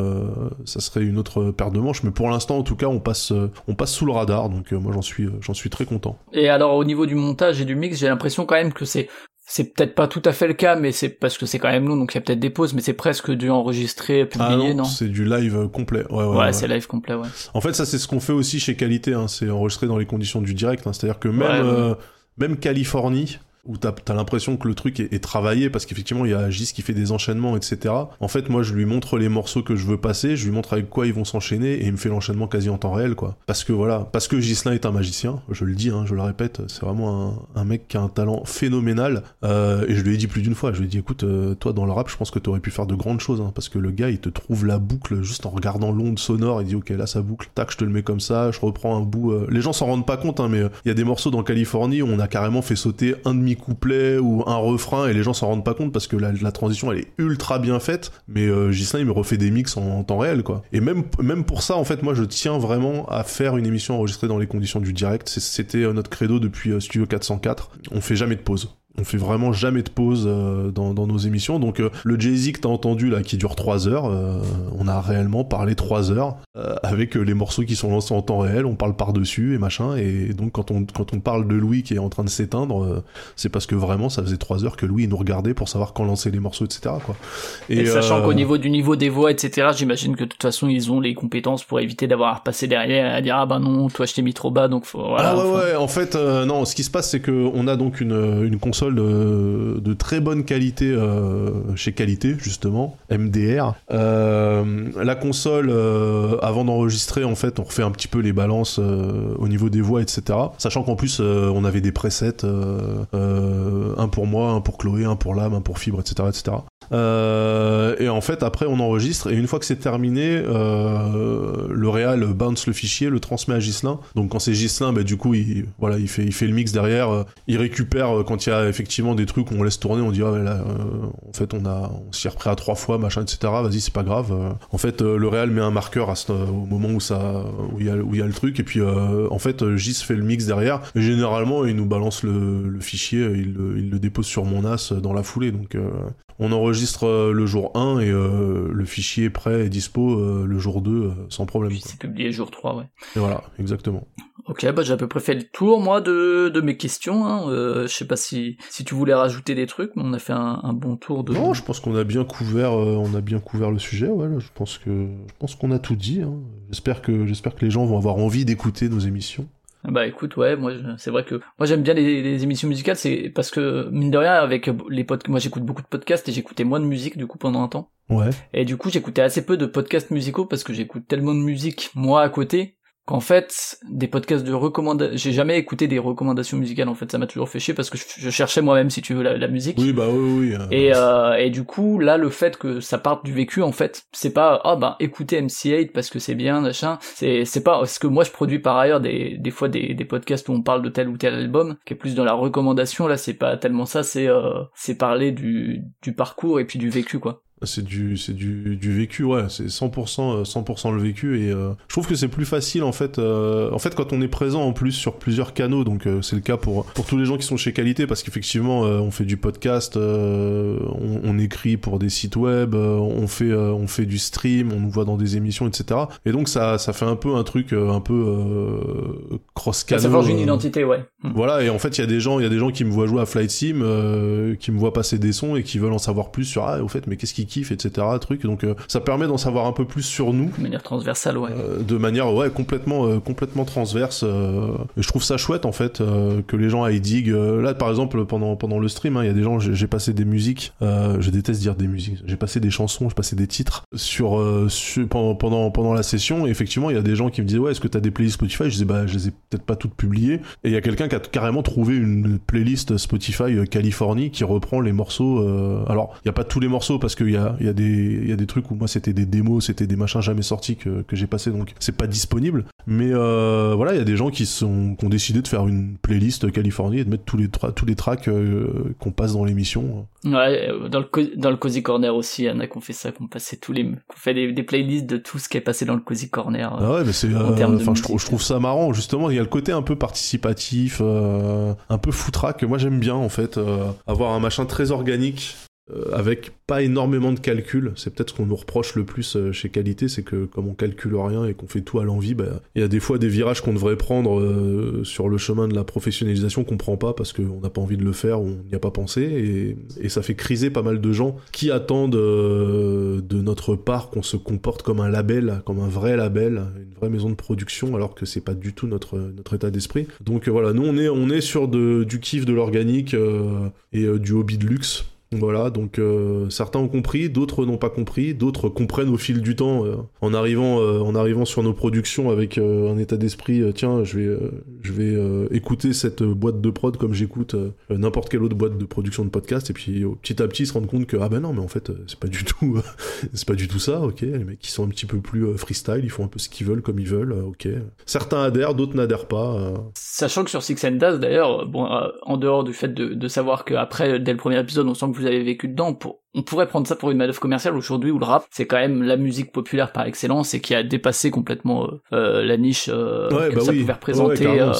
ça serait une autre paire de manches. Mais pour l'instant, en tout cas, on passe, on passe sous le radar. Donc, moi, j'en suis, j'en suis très content. Et alors au niveau du montage et du mix, j'ai l'impression quand même que c'est c'est peut-être pas tout à fait le cas, mais c'est parce que c'est quand même long, donc il y a peut-être des pauses, mais c'est presque du enregistré, publié, Ah non, non, c'est du live euh, complet. Ouais, ouais, Ouais, ouais. c'est live complet, ouais. En fait, ça, c'est ce qu'on fait aussi chez Qualité. Hein. C'est enregistré dans les conditions du direct. hein. C'est-à-dire que même, euh, même Californie, où t'as as, l'impression que le truc est, travaillé, parce qu'effectivement, il y a Gis qui fait des enchaînements, etc. En fait, moi, je lui montre les morceaux que je veux passer, je lui montre avec quoi ils vont s'enchaîner, et il me fait l'enchaînement quasi en temps réel, quoi. Parce que voilà, parce que Gislin est un magicien, je le dis, hein, je le répète, c'est vraiment un, mec qui a un talent phénoménal. Euh, et je lui ai dit plus d'une fois, je lui ai dit, écoute, euh, toi, dans le rap, je pense que t'aurais pu faire de grandes choses, hein, parce que le gars, il te trouve la boucle juste en regardant l'onde sonore, il dit, ok, là, ça boucle, tac, je te le mets comme ça, je reprends un bout. euh, Les gens s'en rendent pas compte, hein, mais il y a des morceaux dans Californie où on a carrément fait sauter un demi-couplet ou un refrain, et les gens s'en rendent pas compte parce que la, transition, elle est ultra bien faite, mais euh, il me refait des mix en, temps réel, quoi. Et même, même pour ça, en fait, moi, je tiens vraiment à faire une émission enregistrée dans les conditions du direct. C'était euh, notre credo depuis euh, Studio 404. On fait jamais de pause. On fait vraiment jamais de pause euh, dans, dans nos émissions. Donc euh, le Jay-Z que t'as entendu là, qui dure 3 heures, euh, on a réellement parlé 3 heures euh, avec euh, les morceaux qui sont lancés en temps réel. On parle par-dessus et machin. Et donc quand on, quand on parle de Louis qui est en train de s'éteindre, euh, c'est parce que vraiment ça faisait 3 heures que Louis nous regardait pour savoir quand lancer les morceaux, etc. Quoi. Et, sachant euh, qu'au niveau du niveau des voix, etc., j'imagine que de toute façon ils ont les compétences pour éviter d'avoir à repasser derrière et à dire ah bah non, toi je t'ai mis trop bas, donc faut, voilà. ah ouais, faut- ouais, en fait, euh, non, ce qui se passe, c'est que on a donc une, une console de, de très bonne qualité euh, chez Qualité, justement, MDR. Euh, la console, euh, avant d'enregistrer, en fait, on refait un petit peu les balances euh, au niveau des voix, etc. Sachant qu'en plus, euh, on avait des presets, euh, euh, un pour moi, un pour Chloé, un pour Lame, un pour Fibre, etc., etc. Euh, et en fait, après, on enregistre, et une fois que c'est terminé, euh, le Real bounce le fichier, le transmet à Gislin. Donc quand c'est Gislin, bah, du coup, il, voilà, il, fait, il fait le mix derrière, euh, il récupère euh, quand il y a effectivement des trucs où on laisse tourner, on dit, ah, là, euh, en fait, on, a, on s'y est repris à trois fois, machin, etc. Vas-y, c'est pas grave. Euh, en fait, euh, le Real met un marqueur au moment où ça, où il y a, y a le truc, et puis euh, en fait, euh, Gis fait le mix derrière. Généralement, il nous balance le, le fichier, il, le- il le dépose sur mon NAS dans la foulée. Donc, on enregistre euh, le jour 1 et euh, le fichier est prêt et dispo euh, le jour 2 euh, sans problème. Puis c'est publié jour 3, ouais. Et voilà, exactement. Ok, bah j'ai à peu près fait le tour moi de, de mes questions. Hein. Euh, je sais pas si si tu voulais rajouter des trucs, mais on a fait un, un bon tour de. Non, je pense qu'on a bien couvert, euh, on a bien couvert le sujet. Ouais, là, je pense que, je pense qu'on a tout dit. hein. J'espère que, j'espère que les gens vont avoir envie d'écouter nos émissions. Bah écoute, ouais, moi c'est vrai que moi j'aime bien les, les émissions musicales, c'est parce que mine de rien avec les podcasts, moi j'écoute beaucoup de podcasts et j'écoutais moins de musique du coup pendant un temps. Ouais. Et du coup j'écoutais assez peu de podcasts musicaux parce que j'écoute tellement de musique moi à côté qu'en fait des podcasts de recommandations, j'ai jamais écouté des recommandations musicales en fait, ça m'a toujours fait chier parce que je, je cherchais moi-même si tu veux la, la musique. Oui, bah oui, oui. euh, Et, euh, et du coup, là, le fait que ça parte du vécu, en fait, c'est pas, ah ben, écoutez MC8 parce que c'est bien, machin. C'est, c'est pas, parce que moi, je produis par ailleurs des, des fois des, des podcasts où on parle de tel ou tel album, qui est plus dans la recommandation. Là, c'est pas tellement ça, c'est, euh, c'est parler du, du parcours et puis du vécu, quoi. C'est du, c'est du, du vécu, ouais. C'est 100%, euh, 100% le vécu. Et euh, je trouve que c'est plus facile, en fait. euh, en fait, quand on est présent en plus sur plusieurs canaux, donc euh, c'est le cas pour, pour tous les gens qui sont chez Qualité, parce qu'effectivement, euh, on fait du podcast, euh, on, on écrit pour des sites web, euh, on fait, euh, on fait du stream, on nous voit dans des émissions, etc. Et donc ça, ça fait un peu un truc euh, un peu euh, cross Ça, canal. ça forge une identité, ouais. Hmm. Voilà, et en fait, il y a des gens, il y a des gens qui me voient jouer à Flight Sim, euh, qui me voient passer des sons et qui veulent en savoir plus sur ah, au fait, mais qu'est-ce qu'ils kiffent, etc. Truc. Donc, euh, ça permet d'en savoir un peu plus sur nous. De manière transversale, ouais. euh, de manière ouais complètement euh, complètement transverse et je trouve ça chouette en fait que les gens aillent dig là par exemple pendant pendant le stream hein, il y a des gens j'ai passé des musiques je déteste dire des musiques j'ai passé des chansons j'ai passé des titres sur, sur- pendant pendant pendant la session et effectivement il y a des gens qui me disaient ouais est-ce que t'as des playlists Spotify? Je disais bah je les ai peut-être pas toutes publiées et il y a quelqu'un qui a carrément trouvé une playlist Spotify Californie qui reprend les morceaux euh, alors il y a pas tous les morceaux parce qu'il y y a, y, a des, y a des trucs où moi c'était des démos, c'était des machins jamais sortis que, que j'ai passé, donc c'est pas disponible. Mais euh, voilà, il y a des gens qui, sont, qui ont décidé de faire une playlist Californie et de mettre tous les, tous les tracks euh, qu'on passe dans l'émission. Ouais, euh, dans le, dans le Cozy Corner aussi, il y en a qui ont fait ça, qui ont passé tous les, qu'on fait des, des, playlists de tout ce qui est passé dans le Cozy Corner. Ah ouais, mais c'est, enfin, je, trouve, je trouve ça marrant, justement, il y a le côté un peu participatif, un peu foutraque, que moi j'aime bien en fait, avoir un machin très organique avec pas énormément de calcul. C'est peut-être ce qu'on nous reproche le plus euh, chez Qualité, c'est que comme on calcule rien et qu'on fait tout à l'envie, bah, il y a des fois des virages qu'on devrait prendre euh, sur le chemin de la professionnalisation qu'on prend pas parce qu'on n'a pas envie de le faire on n'y a pas pensé et, ça fait criser pas mal de gens qui attendent de notre part qu'on se comporte comme un label, comme un vrai label, une vraie maison de production alors que c'est pas du tout notre, notre état d'esprit. Donc voilà, nous on est, on est sur de, du kiff de l'organique et du hobby de luxe. Voilà, donc euh, certains ont compris, d'autres n'ont pas compris, d'autres comprennent au fil du temps euh, en arrivant euh, en arrivant sur nos productions avec un état d'esprit tiens, je vais je vais écouter cette boîte de prod comme j'écoute n'importe quelle autre boîte de production de podcast et puis petit à petit ils se rendent compte que ah ben non, mais en fait c'est pas du tout c'est pas du tout ça, OK, les mecs qui sont un petit peu plus freestyle, ils font un peu ce qu'ils veulent comme ils veulent, OK. Certains adhèrent, d'autres n'adhèrent pas. Sachant que sur Six and d'ailleurs, bon en dehors du fait de, de savoir que après dès le premier épisode, on sent que vous avez vécu dedans. On pourrait prendre ça pour une manœuvre commerciale aujourd'hui où le rap, c'est quand même la musique populaire par excellence et qui a dépassé complètement euh, euh, la niche euh, ouais, que bah ça oui. pouvait représenter.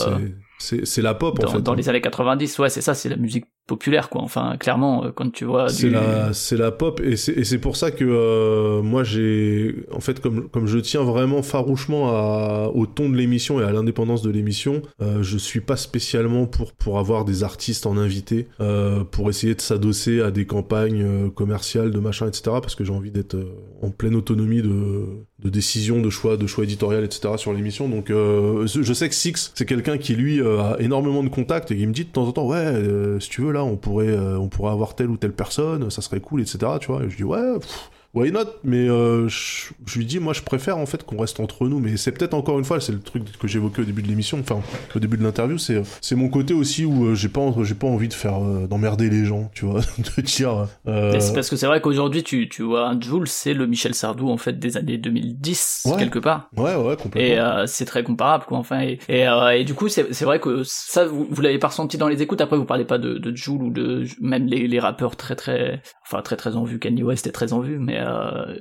c'est la pop dans, en fait. Dans hein. les années 90, ouais, c'est ça, c'est la musique populaire quoi. Enfin clairement euh, quand tu vois c'est du... la c'est la pop et c'est et c'est pour ça que euh, moi j'ai en fait comme comme je tiens vraiment farouchement à, au ton de l'émission et à l'indépendance de l'émission euh, je suis pas spécialement pour pour avoir des artistes en invité euh, pour essayer de s'adosser à des campagnes commerciales de machin etc parce que j'ai envie d'être en pleine autonomie de de décision de choix de choix éditorial etc sur l'émission. Donc je sais que Six c'est quelqu'un qui lui a énormément de contacts et qui me dit de temps en temps ouais si tu veux là on pourrait, euh, on pourrait avoir telle ou telle personne, ça serait cool, etc. Et je dis ouais, why not? Mais euh, je, je, lui dis, moi, je préfère en fait qu'on reste entre nous. Mais c'est peut-être encore une fois, c'est le truc que j'évoquais au début de l'émission, enfin au début de l'interview, c'est c'est mon côté aussi où euh, j'ai pas j'ai pas envie de faire euh, d'emmerder les gens, tu vois, de dire. Euh... C'est parce que c'est vrai qu'aujourd'hui, tu tu vois, Jules, c'est le Michel Sardou en fait des années 2010 ouais. quelque part. Ouais, ouais, complètement. Et euh, c'est très comparable, quoi. Enfin, et et, et du coup, c'est c'est vrai que ça, vous, vous l'avez pas ressenti dans les écoutes. Après, vous parlez pas de de Jules ou de même les les rappeurs très très enfin très très en vue. Kanye West est très en vue, mais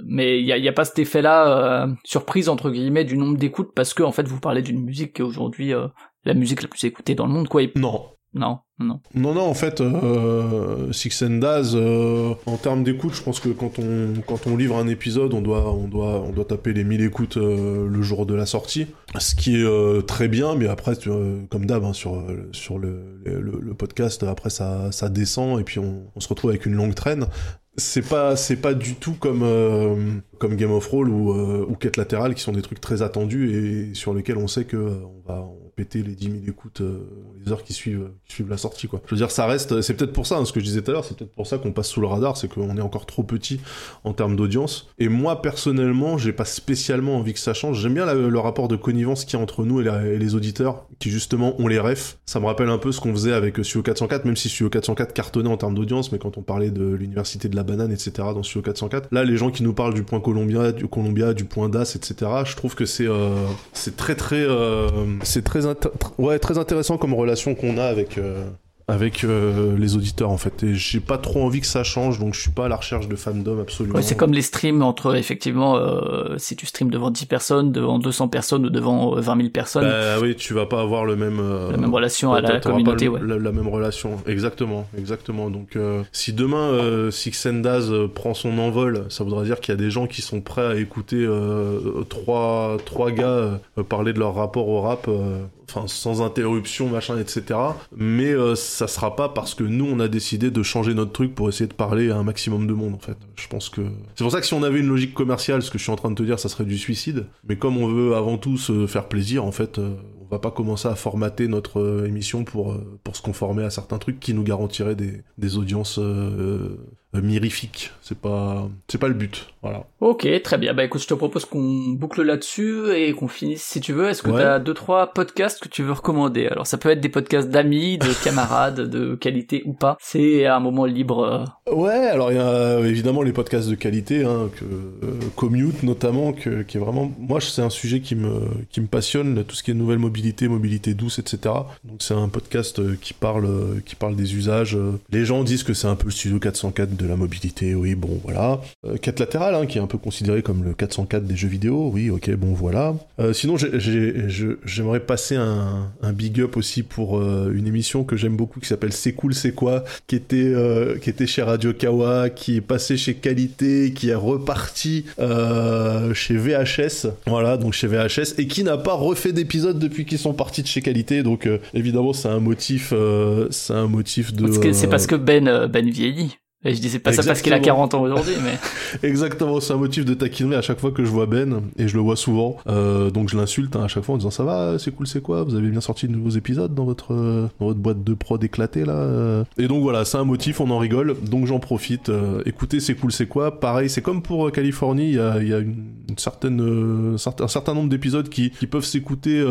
mais il y a, y a, pas cet effet-là euh, surprise entre guillemets du nombre d'écoutes parce que en fait vous parlez d'une musique qui est aujourd'hui euh, la musique la plus écoutée dans le monde quoi. Et... Non. Non, non. Non, non, en fait, euh, Six and Daz, euh, en termes d'écoute, je pense que quand on, quand on livre un épisode, on doit, on doit, on doit taper les 1000 écoutes euh, le jour de la sortie. Ce qui est euh, très bien, mais après, tu, comme d'hab, hein, sur, sur le, le, le, podcast, après, ça, ça descend et puis on, on se retrouve avec une longue traîne c'est pas c'est pas du tout comme euh, comme Game of Roll ou euh, ou Quête latérale qui sont des trucs très attendus et sur lesquels on sait que euh, on va péter les 10 000 écoutes les heures qui suivent qui suivent la sortie quoi. Je veux dire ça reste c'est peut-être pour ça hein, ce que je disais tout à l'heure c'est peut-être pour ça qu'on passe sous le radar c'est qu'on est encore trop petit en termes d'audience et moi personnellement j'ai pas spécialement envie que ça change j'aime bien le rapport de connivence qu'il y a entre nous et, les auditeurs qui justement ont les refs ça me rappelle un peu ce qu'on faisait avec Studio 404 même si Studio 404 cartonnait en termes d'audience mais quand on parlait de l'université de la banane, etc. dans Studio 404. Là, les gens qui nous parlent du point Columbia, du point DAS, etc. Je trouve que c'est euh, c'est très très euh, c'est très ouais très intéressant comme relation qu'on a avec euh, avec euh, les auditeurs en fait. Et j'ai pas trop envie que ça change donc je suis pas à la recherche de fandom absolument. Ouais, c'est comme les streams entre effectivement euh, si tu streams devant 10 personnes devant 200 personnes ou devant 20 000 personnes bah oui tu vas pas avoir le même euh, la même relation à la communauté le, ouais. la, la, même relation. Exactement exactement. Donc euh, si demain euh, Six and Daz prend son envol ça voudra dire qu'il y a des gens qui sont prêts à écouter trois trois gars parler de leur rapport au rap enfin sans interruption machin etc mais euh, ça sera pas parce que nous on a décidé de changer notre truc pour essayer de parler à un maximum de monde en fait. Je pense que c'est pour ça que si on avait une logique commerciale ce que je suis en train de te dire ça serait du suicide. Mais comme on veut avant tout se faire plaisir en fait euh, on va pas commencer à formater notre euh, émission pour, euh, pour se conformer à certains trucs qui nous garantiraient des, des audiences euh, mirifiques. C'est pas, c'est pas le but. Voilà. Ok, très bien. Bah écoute, je te propose qu'on boucle là-dessus et qu'on finisse si tu veux. Est-ce que Ouais. tu as deux trois podcasts que tu veux recommander? Alors ça peut être des podcasts d'amis, de camarades, de qualité ou pas. C'est un moment libre. euh. Ouais, alors il y a euh, évidemment les podcasts de qualité, hein, que, euh, Commute notamment, que, qui est vraiment, moi c'est un sujet qui me, qui me passionne, tout ce qui est nouvelle mobilité, mobilité douce, etc. Donc c'est un podcast qui parle, qui parle des usages. Les gens disent que c'est un peu le studio 404 de la mobilité, oui, bon voilà. Euh, 4 latéral, hein, qui est un peu considéré comme le 404 des jeux vidéo, oui, ok, bon voilà. Euh, sinon j'aimerais passer un, big up aussi pour euh, une émission que j'aime beaucoup qui s'appelle C'est cool, c'est quoi qui était, euh, qui était chez Radio Kawa, qui est passé chez Qualité, qui est reparti euh, chez VHS. Voilà, donc chez VHS, et qui n'a pas refait d'épisode depuis qu'ils sont partis de chez Qualité. Donc évidemment, c'est un motif, c'est un motif de. C'est parce que Ben Ben vieillit. Et je disais pas ça parce qu'il a Exactement. 40 ans aujourd'hui, mais Exactement, c'est un motif de taquinerie à chaque fois que je vois Ben, et je le vois souvent. Euh, donc je l'insulte hein, à chaque fois en disant ça va, c'est cool, c'est quoi Vous avez bien sorti de nouveaux épisodes dans votre euh, dans votre boîte de prod éclatée là euh Et donc voilà, c'est un motif, on en rigole. Donc j'en profite. Euh, écoutez, c'est cool, c'est quoi Pareil, c'est comme pour Californie, il y a, y a une, une certaine certain- un certain nombre d'épisodes qui, qui peuvent s'écouter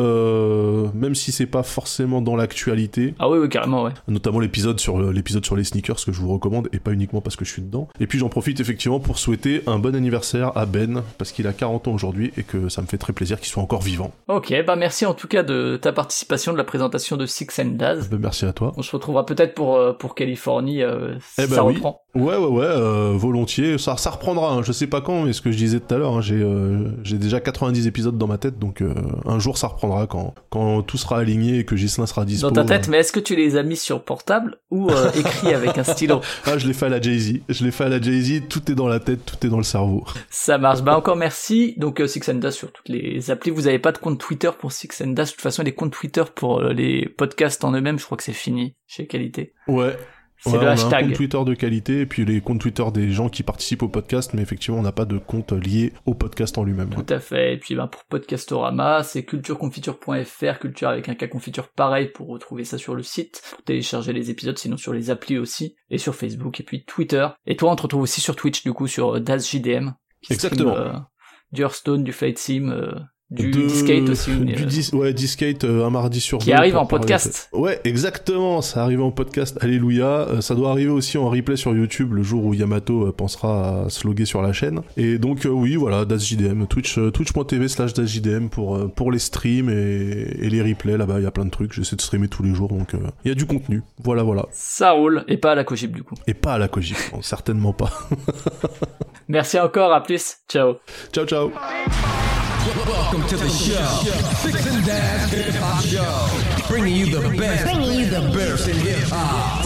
même si c'est pas forcément dans l'actualité ah oui, oui carrément ouais. notamment l'épisode sur l'épisode sur les sneakers que je vous recommande et pas uniquement parce que je suis dedans. Et puis j'en profite effectivement pour souhaiter un bon anniversaire à Ben parce qu'il a 40 ans aujourd'hui et que ça me fait très plaisir qu'il soit encore vivant. Ok, bah merci en tout cas de ta participation de la présentation de Six and Daz. Ben, merci à toi. On se retrouvera peut-être pour euh, pour Californie euh, si Eh ben ça oui. reprend. Ouais ouais ouais, euh, volontiers. Ça, ça reprendra. hein. Je sais pas quand, mais ce que je disais tout à l'heure, hein, j'ai euh, j'ai déjà 90 épisodes dans ma tête, donc un jour ça reprendra quand quand tout sera aligné et que Gislin sera dispo. Dans ta tête, mais est-ce que tu les as mis sur portable ou écrit avec un stylo? Ah, je l'ai fait à la Jay Z. Je l'ai fait à la Jay Z. Tout est dans la tête, tout est dans le cerveau. Ça marche. Bah encore merci. Donc euh, Six and sur toutes les applis. Vous avez pas de compte Twitter pour Six and. De toute façon, les comptes Twitter pour euh, les podcasts en eux-mêmes, je crois que c'est fini chez Qualité. Ouais, C'est Ouais, le on a un hashtag. compte Twitter de qualité et puis les comptes Twitter des gens qui participent au podcast, mais effectivement, on n'a pas de compte lié au podcast en lui-même. Tout à fait. Et puis ben, pour Podcastorama, c'est cultureconfiture.fr, culture avec un cas confiture pareil pour retrouver ça sur le site, pour télécharger les épisodes, sinon sur les applis aussi, et sur Facebook, et puis Twitter. Et toi, on te retrouve aussi sur Twitch, du coup, sur qui Exactement. stream, euh, du Hearthstone, du Flight Sim, euh, du De- Discate aussi. Du euh, dis- ouais, Discate euh, un mardi sur Qui deux arrive en podcast. de- Ouais, exactement, ça arrive en podcast, alléluia. Euh, ça doit arriver aussi en replay sur YouTube le jour où Yamato euh, pensera à se loguer sur la chaîne. Et donc, oui, voilà, DasJDM, Twitch, twitch.tv slash DasJDM pour, pour les streams et, et les replays. Là-bas, il y a plein de trucs. J'essaie de streamer tous les jours, donc il y a du contenu. Voilà, voilà. Ça roule, et pas à la Kojib, du coup. Et pas à la non, certainement pas. Merci encore, à plus. Ciao. ciao, ciao. Welcome to the show. Six and Dash Hip Hop Show. Bringing you the best. Bringing you the best in hip hop.